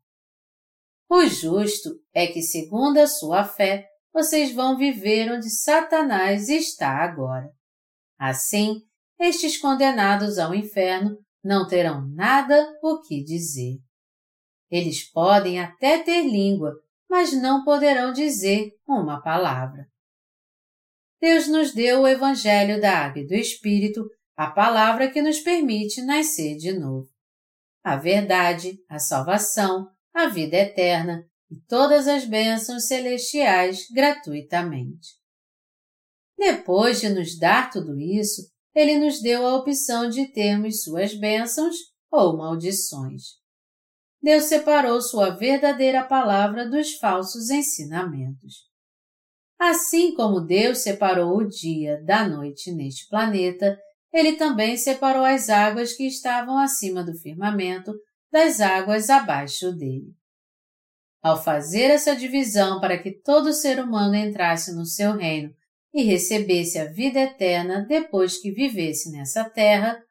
O justo é que, segundo a sua fé, vocês vão viver onde Satanás está agora. Assim, estes condenados ao inferno não terão nada o que dizer. Eles podem até ter língua, mas não poderão dizer uma palavra. Deus nos deu o Evangelho da Água e do Espírito, a palavra que nos permite nascer de novo. A verdade, a salvação, a vida eterna, e todas as bênçãos celestiais gratuitamente. Depois de nos dar tudo isso, ele nos deu a opção de termos suas bênçãos ou maldições. Deus separou sua verdadeira palavra dos falsos ensinamentos. Assim como Deus separou o dia da noite neste planeta, ele também separou as águas que estavam acima do firmamento das águas abaixo dele. Ao fazer essa divisão para que todo ser humano entrasse no seu reino e recebesse a vida eterna depois que vivesse nessa terra,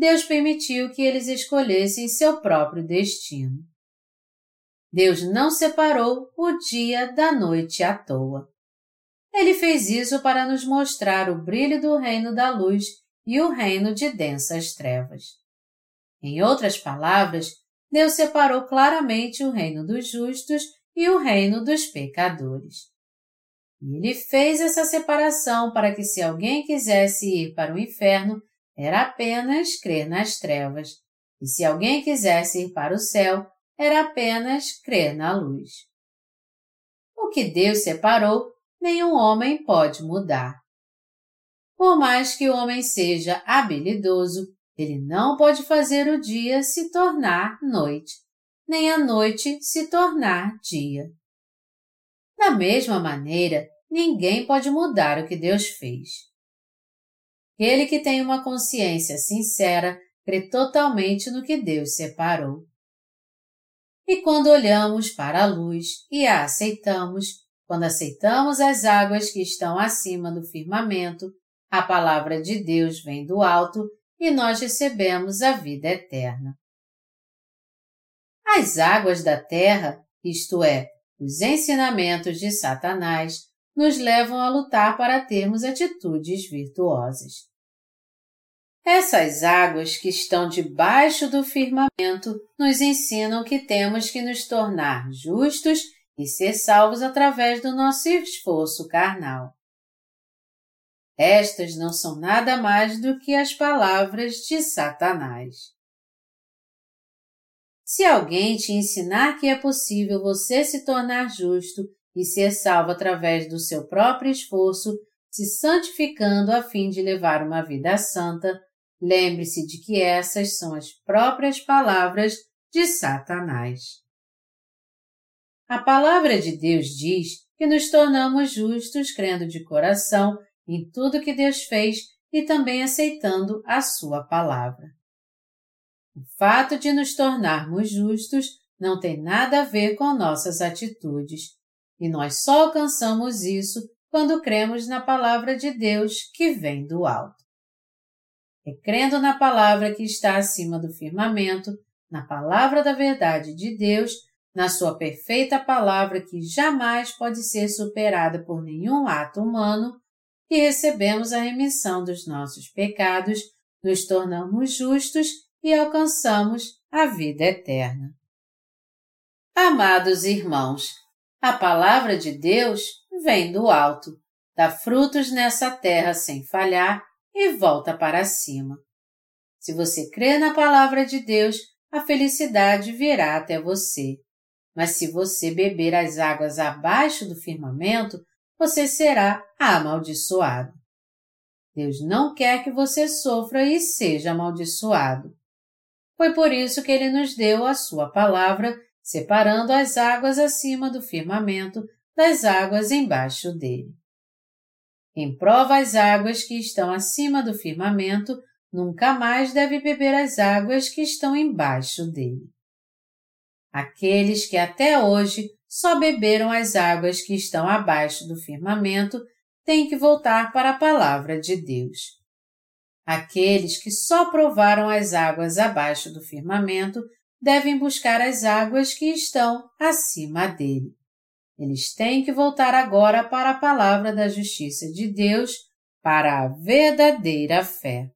Deus permitiu que eles escolhessem seu próprio destino. Deus não separou o dia da noite à toa. Ele fez isso para nos mostrar o brilho do reino da luz e o reino de densas trevas. Em outras palavras, Deus separou claramente o reino dos justos e o reino dos pecadores. E ele fez essa separação para que se alguém quisesse ir para o inferno, era apenas crer nas trevas, e se alguém quisesse ir para o céu, era apenas crer na luz. O que Deus separou, nenhum homem pode mudar. Por mais que o homem seja habilidoso, ele não pode fazer o dia se tornar noite, nem a noite se tornar dia. Da mesma maneira, ninguém pode mudar o que Deus fez. Aquele que tem uma consciência sincera crê totalmente no que Deus separou. E quando olhamos para a luz e a aceitamos, quando aceitamos as águas que estão acima do firmamento, a palavra de Deus vem do alto e nós recebemos a vida eterna. As águas da terra, isto é, os ensinamentos de Satanás, nos levam a lutar para termos atitudes virtuosas. Essas águas que estão debaixo do firmamento nos ensinam que temos que nos tornar justos e ser salvos através do nosso esforço carnal. Estas não são nada mais do que as palavras de Satanás. Se alguém te ensinar que é possível você se tornar justo e ser salvo através do seu próprio esforço, se santificando a fim de levar uma vida santa, lembre-se de que essas são as próprias palavras de Satanás. A palavra de Deus diz que nos tornamos justos crendo de coração em tudo que Deus fez e também aceitando a Sua palavra. O fato de nos tornarmos justos não tem nada a ver com nossas atitudes, e nós só alcançamos isso quando cremos na palavra de Deus que vem do alto. É crendo na palavra que está acima do firmamento, na palavra da verdade de Deus, na sua perfeita palavra que jamais pode ser superada por nenhum ato humano, que recebemos a remissão dos nossos pecados, nos tornamos justos e alcançamos a vida eterna. Amados irmãos, a palavra de Deus vem do alto, dá frutos nessa terra sem falhar e volta para cima. Se você crê na palavra de Deus, a felicidade virá até você. Mas se você beber as águas abaixo do firmamento, você será amaldiçoado. Deus não quer que você sofra e seja amaldiçoado. Foi por isso que ele nos deu a sua palavra, separando as águas acima do firmamento das águas embaixo dele. Quem prova as águas que estão acima do firmamento nunca mais deve beber as águas que estão embaixo dele. Aqueles que até hoje só beberam as águas que estão abaixo do firmamento têm que voltar para a palavra de Deus. Aqueles que só provaram as águas abaixo do firmamento devem buscar as águas que estão acima dele. Eles têm que voltar agora para a palavra da justiça de Deus, para a verdadeira fé.